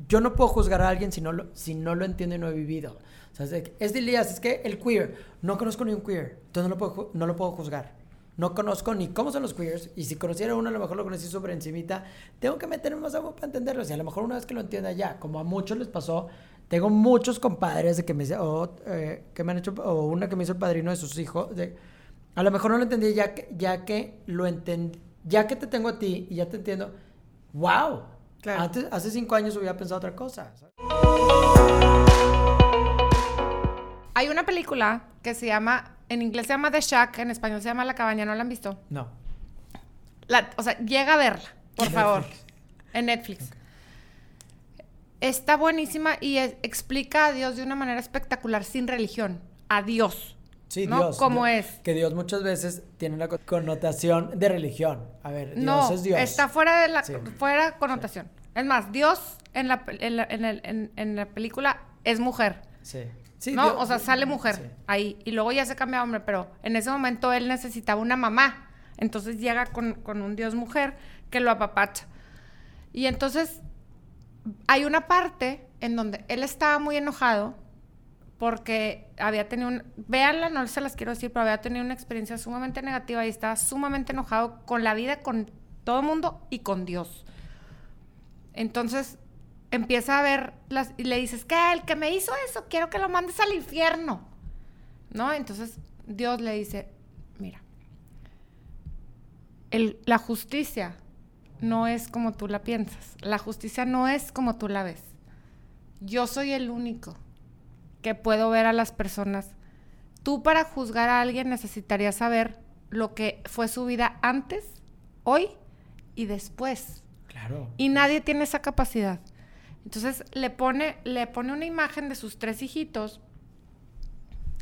yo no puedo juzgar a alguien si no lo, si no lo entiendo y no he vivido. O sea, es, de de Elías, es que el queer, no conozco ni un queer, entonces no lo puedo, no lo puedo juzgar. No conozco ni cómo son los queers, y si conociera uno, a lo mejor lo conocí súper encimita. Tengo que meterme más agua para entenderlo. Y a lo mejor una vez que lo entienda ya, como a muchos les pasó, tengo muchos compadres de que me, dice- o, eh, que me han hecho, o una que me hizo el padrino de sus hijos, de, a lo mejor no lo entendí ya que, ya que lo entendí, ya que te tengo a ti y ya te entiendo, wow. Claro. Antes, hace cinco años hubiera pensado otra cosa. Hay una película que se llama, en inglés se llama The Shack, en español se llama La Cabaña, ¿no la han visto? No. La- o sea, llega a verla, por favor. En Netflix. Está buenísima y es- explica a Dios de una manera espectacular, sin religión. A Dios. Sí, ¿no? Dios. Es. Que Dios muchas veces tiene la co- connotación de religión. A ver, Dios no, es Dios. está fuera de la Sí. fuera connotación. Es más, Dios en la, en la, en el- en- en la película es mujer. Sí. Sí, ¿no? Dios- o sea, sale mujer Sí. ahí. Y luego ya se cambia a hombre, pero en ese momento él necesitaba una mamá. Entonces llega con, con un dios mujer que lo apapacha. Y entonces hay una parte en donde él estaba muy enojado porque había tenido un... Véanla, no se las quiero decir, pero había tenido una experiencia sumamente negativa y estaba sumamente enojado con la vida, con todo el mundo y con Dios. Entonces empieza a ver y le dices, que el que me hizo eso, quiero que lo mandes al infierno. ¿No? Entonces Dios le dice, mira, la justicia no es como tú la piensas. La justicia no es como tú la ves. Yo soy el único que puedo ver a las personas. Tú para juzgar a alguien necesitarías saber lo que fue su vida antes, hoy y después. Claro. Y nadie tiene esa capacidad. Entonces le pone, le pone una imagen de sus tres hijitos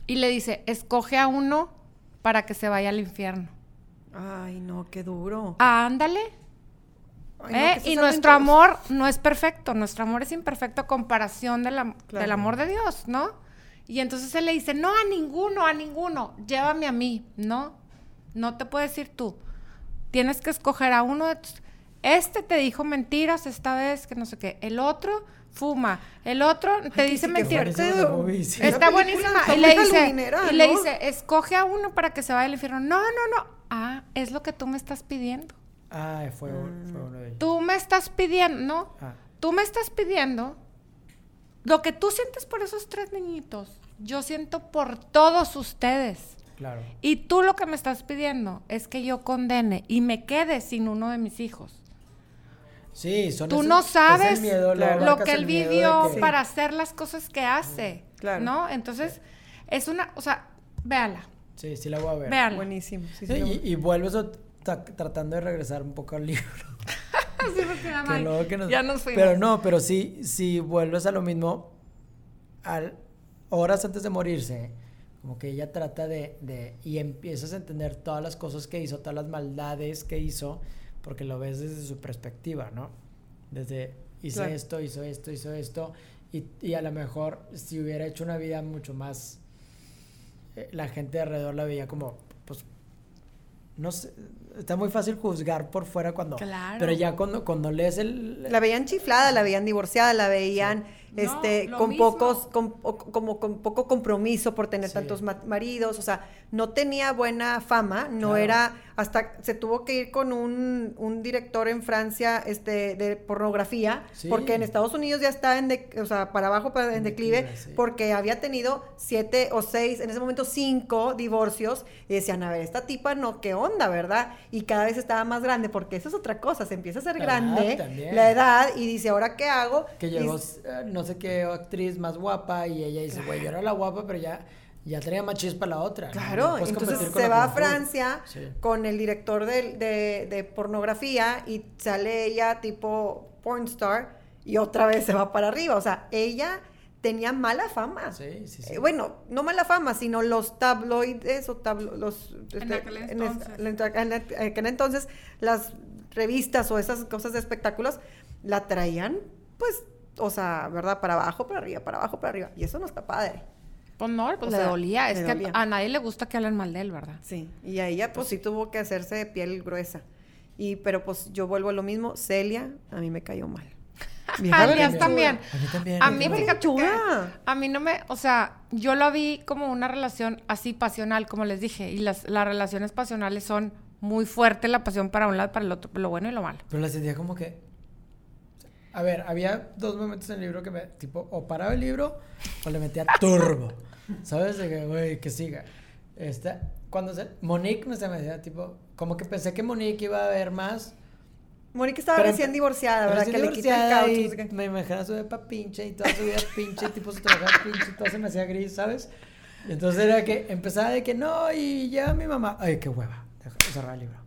y le dice, escoge a uno para que se vaya al infierno. Ay, no, qué duro. Ah, ándale. Ay, ¿eh? y nuestro amor no es perfecto, nuestro amor es imperfecto a comparación de la- Claro. del amor de Dios, ¿no? Y entonces él le dice, no a ninguno, a ninguno, llévame a mí, ¿no? No te puedes ir tú. Tienes que escoger a uno de tus... Este te dijo mentiras esta vez, que no sé qué. El otro fuma. El otro te dice sí, mentiras. Está buenísima. Y le dice, y le dice, escoge a uno para que se vaya al infierno. No, no, no. Ah, es lo que tú me estás pidiendo. Ay, fue, un- fue uno de ellos. Tú me estás pidiendo, ¿no? Ah, Tú me estás pidiendo lo que tú sientes por esos tres niñitos. Yo siento por todos ustedes. claro. Y tú lo que me estás pidiendo es que yo condene y me quede sin uno de mis hijos. Sí, son Tú esos- no sabes miedo, la Claro. lo que el él vivió que- para hacer las cosas que hace. Claro. ¿No? Entonces, es una, o sea, véala, Sí, sí la voy a ver. véala. Buenísimo. sí, Sí, sí, y, y vuelves tratando de regresar un poco al libro. Sí, que luego que nos- ya nos fuimos. Pero no, pero sí, si vuelves a lo mismo, al, horas antes de morirse, como que ella trata de, de, y empiezas a entender todas las cosas que hizo, todas las maldades que hizo, porque lo ves desde su perspectiva, ¿no? Desde, hice Claro. esto, hizo esto, hizo esto, y, y a lo mejor si hubiera hecho una vida mucho más, eh, la gente de alrededor la veía como, pues, no sé, está muy fácil juzgar por fuera cuando, Claro. pero ya cuando, cuando lees el, La veían chiflada, la veían divorciada, la veían este con mismo. pocos con- o- como con poco compromiso por tener Sí. tantos ma- maridos, o sea, no tenía buena fama, no Claro. era hasta se tuvo que ir con un, un director en Francia este de pornografía, Sí. porque en Estados Unidos ya está en de- o sea, para abajo para en, En declive, declive, sí. porque había tenido siete o seis, en ese momento cinco divorcios y decían, a ver, esta tipa no, qué onda, ¿verdad? Y cada vez estaba más grande, porque eso es otra cosa, se empieza a ser La grande también. la edad y dice, ¿ahora qué hago? que llegó eh, no sé qué actriz más guapa y ella dice, güey, yo era la guapa, pero ya, ya tenía más chispa la otra. Claro, No entonces se va a. Francia Sí. con el director de, de- de pornografía y sale ella tipo pornstar y otra vez se va para arriba. O sea, ella tenía mala fama. Sí, sí, sí. Eh, bueno, no mala fama, sino los tabloides o tablo- los... En aquel es- entonces. en aquel- en aquel entonces las revistas o esas cosas de espectáculos la traían, pues, o sea, ¿verdad? Para abajo, para arriba, para abajo, para arriba. Y eso no está padre. Pues no, pues O le sea, dolía. Es le que a- dolía. a nadie le gusta que hablen mal de él, ¿verdad? Sí, y a ella pues sí tuvo que hacerse de piel gruesa. Y pero pues yo vuelvo a lo mismo, Celia a mí me cayó mal. Alias berrinchuda. también. A mí también. A me mí, fíjate que a mí no me, o sea, yo lo vi como una relación así pasional, como les dije, y las, las relaciones pasionales son muy fuertes, la pasión para un lado y para el otro, lo bueno y lo malo. Pero la sentía como que... A ver, había dos momentos en el libro que me... Tipo, o paraba el libro o le metía turbo. ¿Sabes? De que, güey, que siga. Esta, cuando se... Monique me se me decía, tipo... Como que pensé que Monique iba a ver más... Mónica estaba Pero- recién divorciada, ¿verdad? Recién Que le quita el caucho. no. Me imagino su depa pinche y toda su vida pinche, tipo su trabajo pinche, y todo se me hacía gris, ¿sabes? Y entonces era que empezaba de que no, y llega mi mamá. Ay, qué hueva. Cerrar el libro.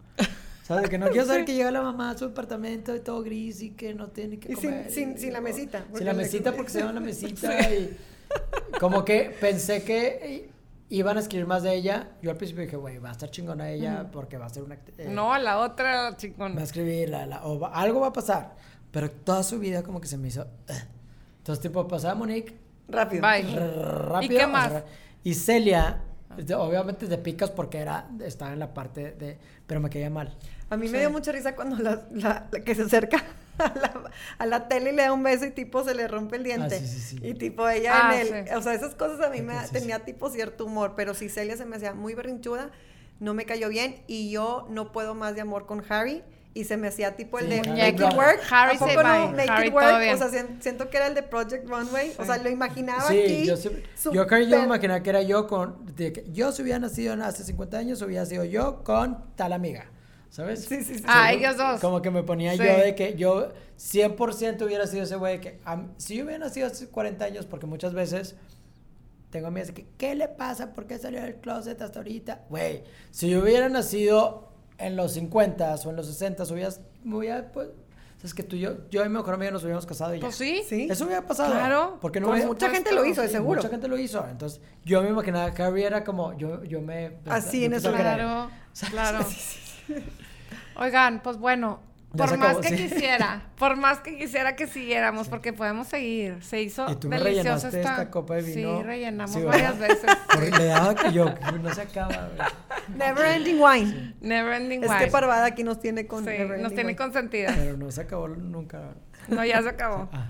¿Sabes? De que no quiero saber que llega la mamá a su apartamento y todo gris y que no tiene que Y sin- comer. sin- y- sin la y- mesita, Sin la mesita porque se en la mesita y como que pensé que iban a escribir más de ella. Yo al principio dije, güey, va a estar chingona ella porque va a ser una... eh, No, la otra Va a chingón. escribir, la, la- o va- algo va a pasar. Pero toda su vida como que se me hizo... "Ugh". Entonces, tipo, pasaba Monique, Rápido. Rápido. qué o más? sea, y Celia, de- obviamente te picas porque era, estaba en la parte de... Pero me caía mal. A mí Sí. me dio mucha risa cuando la, la- la que se acerca a la, a la tele y le da un beso y tipo se le rompe el diente. Ah, sí, sí, sí. Y tipo ella Ah, en el... sí. O sea, esas cosas a mí me Sí, sí, tenía tipo cierto humor, pero si Celia se me hacía muy berrinchuda, no me cayó bien y yo no puedo más de amor con Harry. Y se me hacía tipo el de Harry Make It. Work. Harry ¿A poco se no? va, Make Harry It Work. O sea, sien- siento que era el de Project Runway. O sea, lo imaginaba Sí, aquí. yo, sí- yo creo yo me imaginaba que era yo con... de yo si hubiera nacido hace 50 años, hubiera sido yo con tal amiga. ¿Sabes? Sí, sí, sí. Ah, ellos dos. Como que me ponía Sí. yo de que yo 100% hubiera sido ese güey que... am- si yo hubiera nacido hace 40 años, porque muchas veces tengo amigas de que, ¿qué le pasa? ¿Por qué salió del closet hasta ahorita? Güey, si yo hubiera nacido en los 50 o en los 60, hubiera, me hubiera, pues... Es que tú y yo, yo y mi mejor amigo nos hubiéramos casado y ya. Pues sí. Sí. Eso hubiera pasado. Claro. Porque no hubiera- mucha gente lo hizo, de Sí, seguro. Mucha gente lo hizo. Entonces, yo me imaginaba que Harry era como, yo, yo me... Así yo en eso Claro, claro. Oigan, pues bueno, Ya por más acabó, que sí. quisiera, por más que quisiera que siguiéramos, porque podemos seguir. Se hizo Y tú me deliciosa esta copa de vino. Sí, rellenamos varias veces. Porque le daba que yo, que no se acaba. Never Ending Wine. Never ending Es wine. que Parvada aquí nos tiene con Sí, Never nos tiene Wine. consentidas. Pero no se acabó nunca. No, ya se acabó. Ah,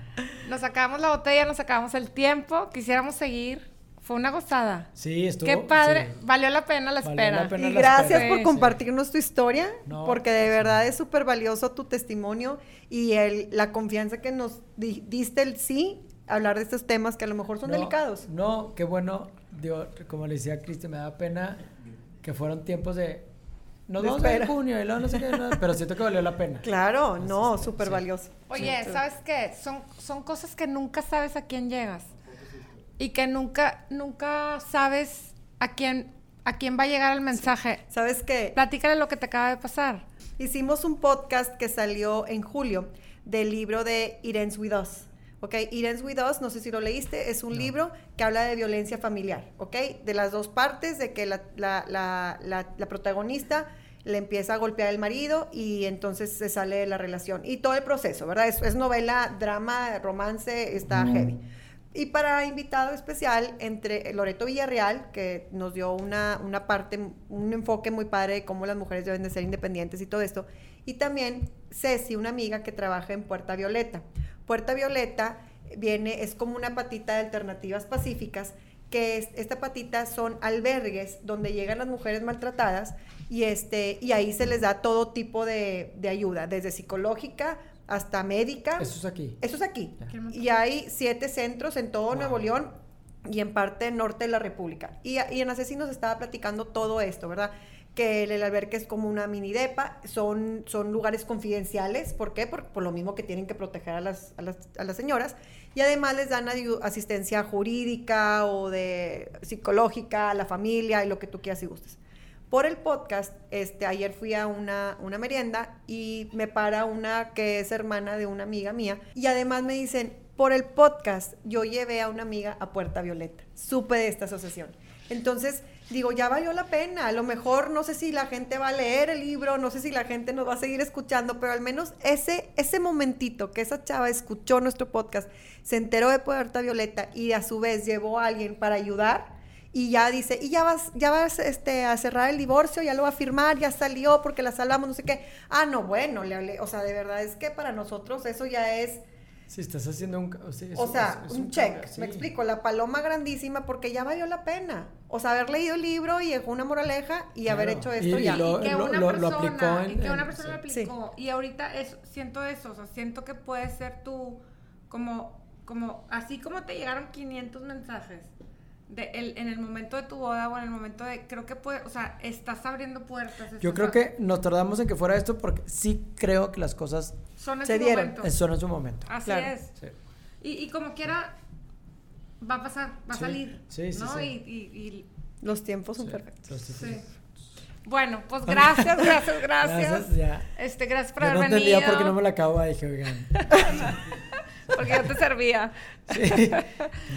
Nos sacamos la botella, nos sacamos el tiempo, quisiéramos seguir. Fue una gozada. sí, estuvo. Qué padre, sí. valió la pena la Valió espera. la pena. Y la gracias espera. por Sí, compartirnos tu historia, No, porque de sí. verdad es súper valioso tu testimonio y el, la confianza que nos di- diste el sí hablar de estos temas que a lo mejor son No, delicados. No, qué bueno. Digo, como le decía a Cristi, me da pena que fueron tiempos de. Nos vamos a junio y luego no sé qué, no, pero siento que valió la pena. Claro, no, súper sí. valioso. Oye, Sí. ¿sabes qué? Son, son cosas que nunca sabes a quién llegas. Y que nunca, nunca sabes a quién, a quién va a llegar el mensaje. ¿Sabes qué? Platícale lo que te acaba de pasar. Hicimos un podcast que salió en julio del libro de It Ends With Us. ¿Ok? It Ends With Us, no sé si lo leíste, es un No. libro que habla de violencia familiar. ¿Ok? De las dos partes, de que la, la- la- la- la protagonista le empieza a golpear el marido y entonces se sale de la relación. Y todo el proceso, ¿verdad? Es, es novela, drama, romance, está heavy. Y para invitado especial, entre Loreto Villarreal, que nos dio una, una parte, un enfoque muy padre de cómo las mujeres deben de ser independientes y todo esto. Y también Ceci, una amiga que trabaja en Puerta Violeta. Puerta Violeta viene, es como una patita de alternativas pacíficas, que es, esta patita son albergues donde llegan las mujeres maltratadas y, este, y ahí se les da todo tipo de, de ayuda, desde psicológica hasta médica. Eso es aquí. Eso es aquí. Y hay siete centros en todo Wow. Nuevo León y en parte norte de la República. Y, y en Asesinos estaba platicando todo esto, ¿verdad? Que el, el albergue es como una mini depa, son, son lugares confidenciales. ¿Por qué? Por, por lo mismo que tienen que proteger a las, a las, a las señoras. Y además les dan asistencia jurídica o de psicológica a la familia y lo que tú quieras y gustes. Por el podcast, este, ayer fui a una, una merienda y me para una que es hermana de una amiga mía y además me dicen, por el podcast yo llevé a una amiga a Puerta Violeta, supe de esta asociación. Entonces, digo, ya valió la pena, a lo mejor no sé si la gente va a leer el libro, no sé si la gente nos va a seguir escuchando, pero al menos ese, ese momentito que esa chava escuchó nuestro podcast, se enteró de Puerta Violeta y a su vez llevó a alguien para ayudar, y ya dice, y ya vas, ya vas este, a cerrar el divorcio, ya lo va a firmar, ya salió porque la salvamos, no sé qué. Ah, no, bueno, le hablé, o sea, de verdad es que para nosotros eso ya es, Si estás haciendo un... O sea, o sea, es- es un check, cambio, sí. me explico, la paloma grandísima porque ya valió la pena. O sea, haber leído el libro y dejó una moraleja y haber hecho esto Y- y ya. lo- y que una lo- lo persona, aplicó en- y que una en- persona lo sí. aplicó. Y ahorita es, siento eso, o sea, siento que puede ser tú como, como, así como te llegaron 500 mensajes de el- en el momento de tu boda o en el momento de, creo que puede, o sea, estás abriendo puertas. Yo creo que nos tardamos en que fuera esto porque sí creo que las cosas son en se su dieron. momento. son en su momento. Así Claro. es. Sí. Y, y como quiera, va a pasar, va a salir. Sí, sí, ¿no? sí. Y, y- y- Los tiempos son Sí. perfectos. Sí. Bueno, pues gracias, gracias, gracias. Gracias, ya. Este, gracias por Yo no haber entendía venido. por qué no me la acabo, dije, oigan. Porque yo te servía. Sí,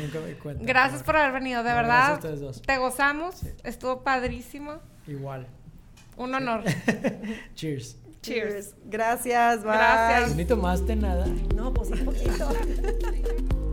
nunca me di cuenta. Gracias por haber venido, de No, verdad. gracias a ustedes dos. Te gozamos. Estuvo padrísimo. Igual. Un honor. Cheers. Cheers. Gracias, bye. Gracias. Bonito más de nada. No, pues un poquito.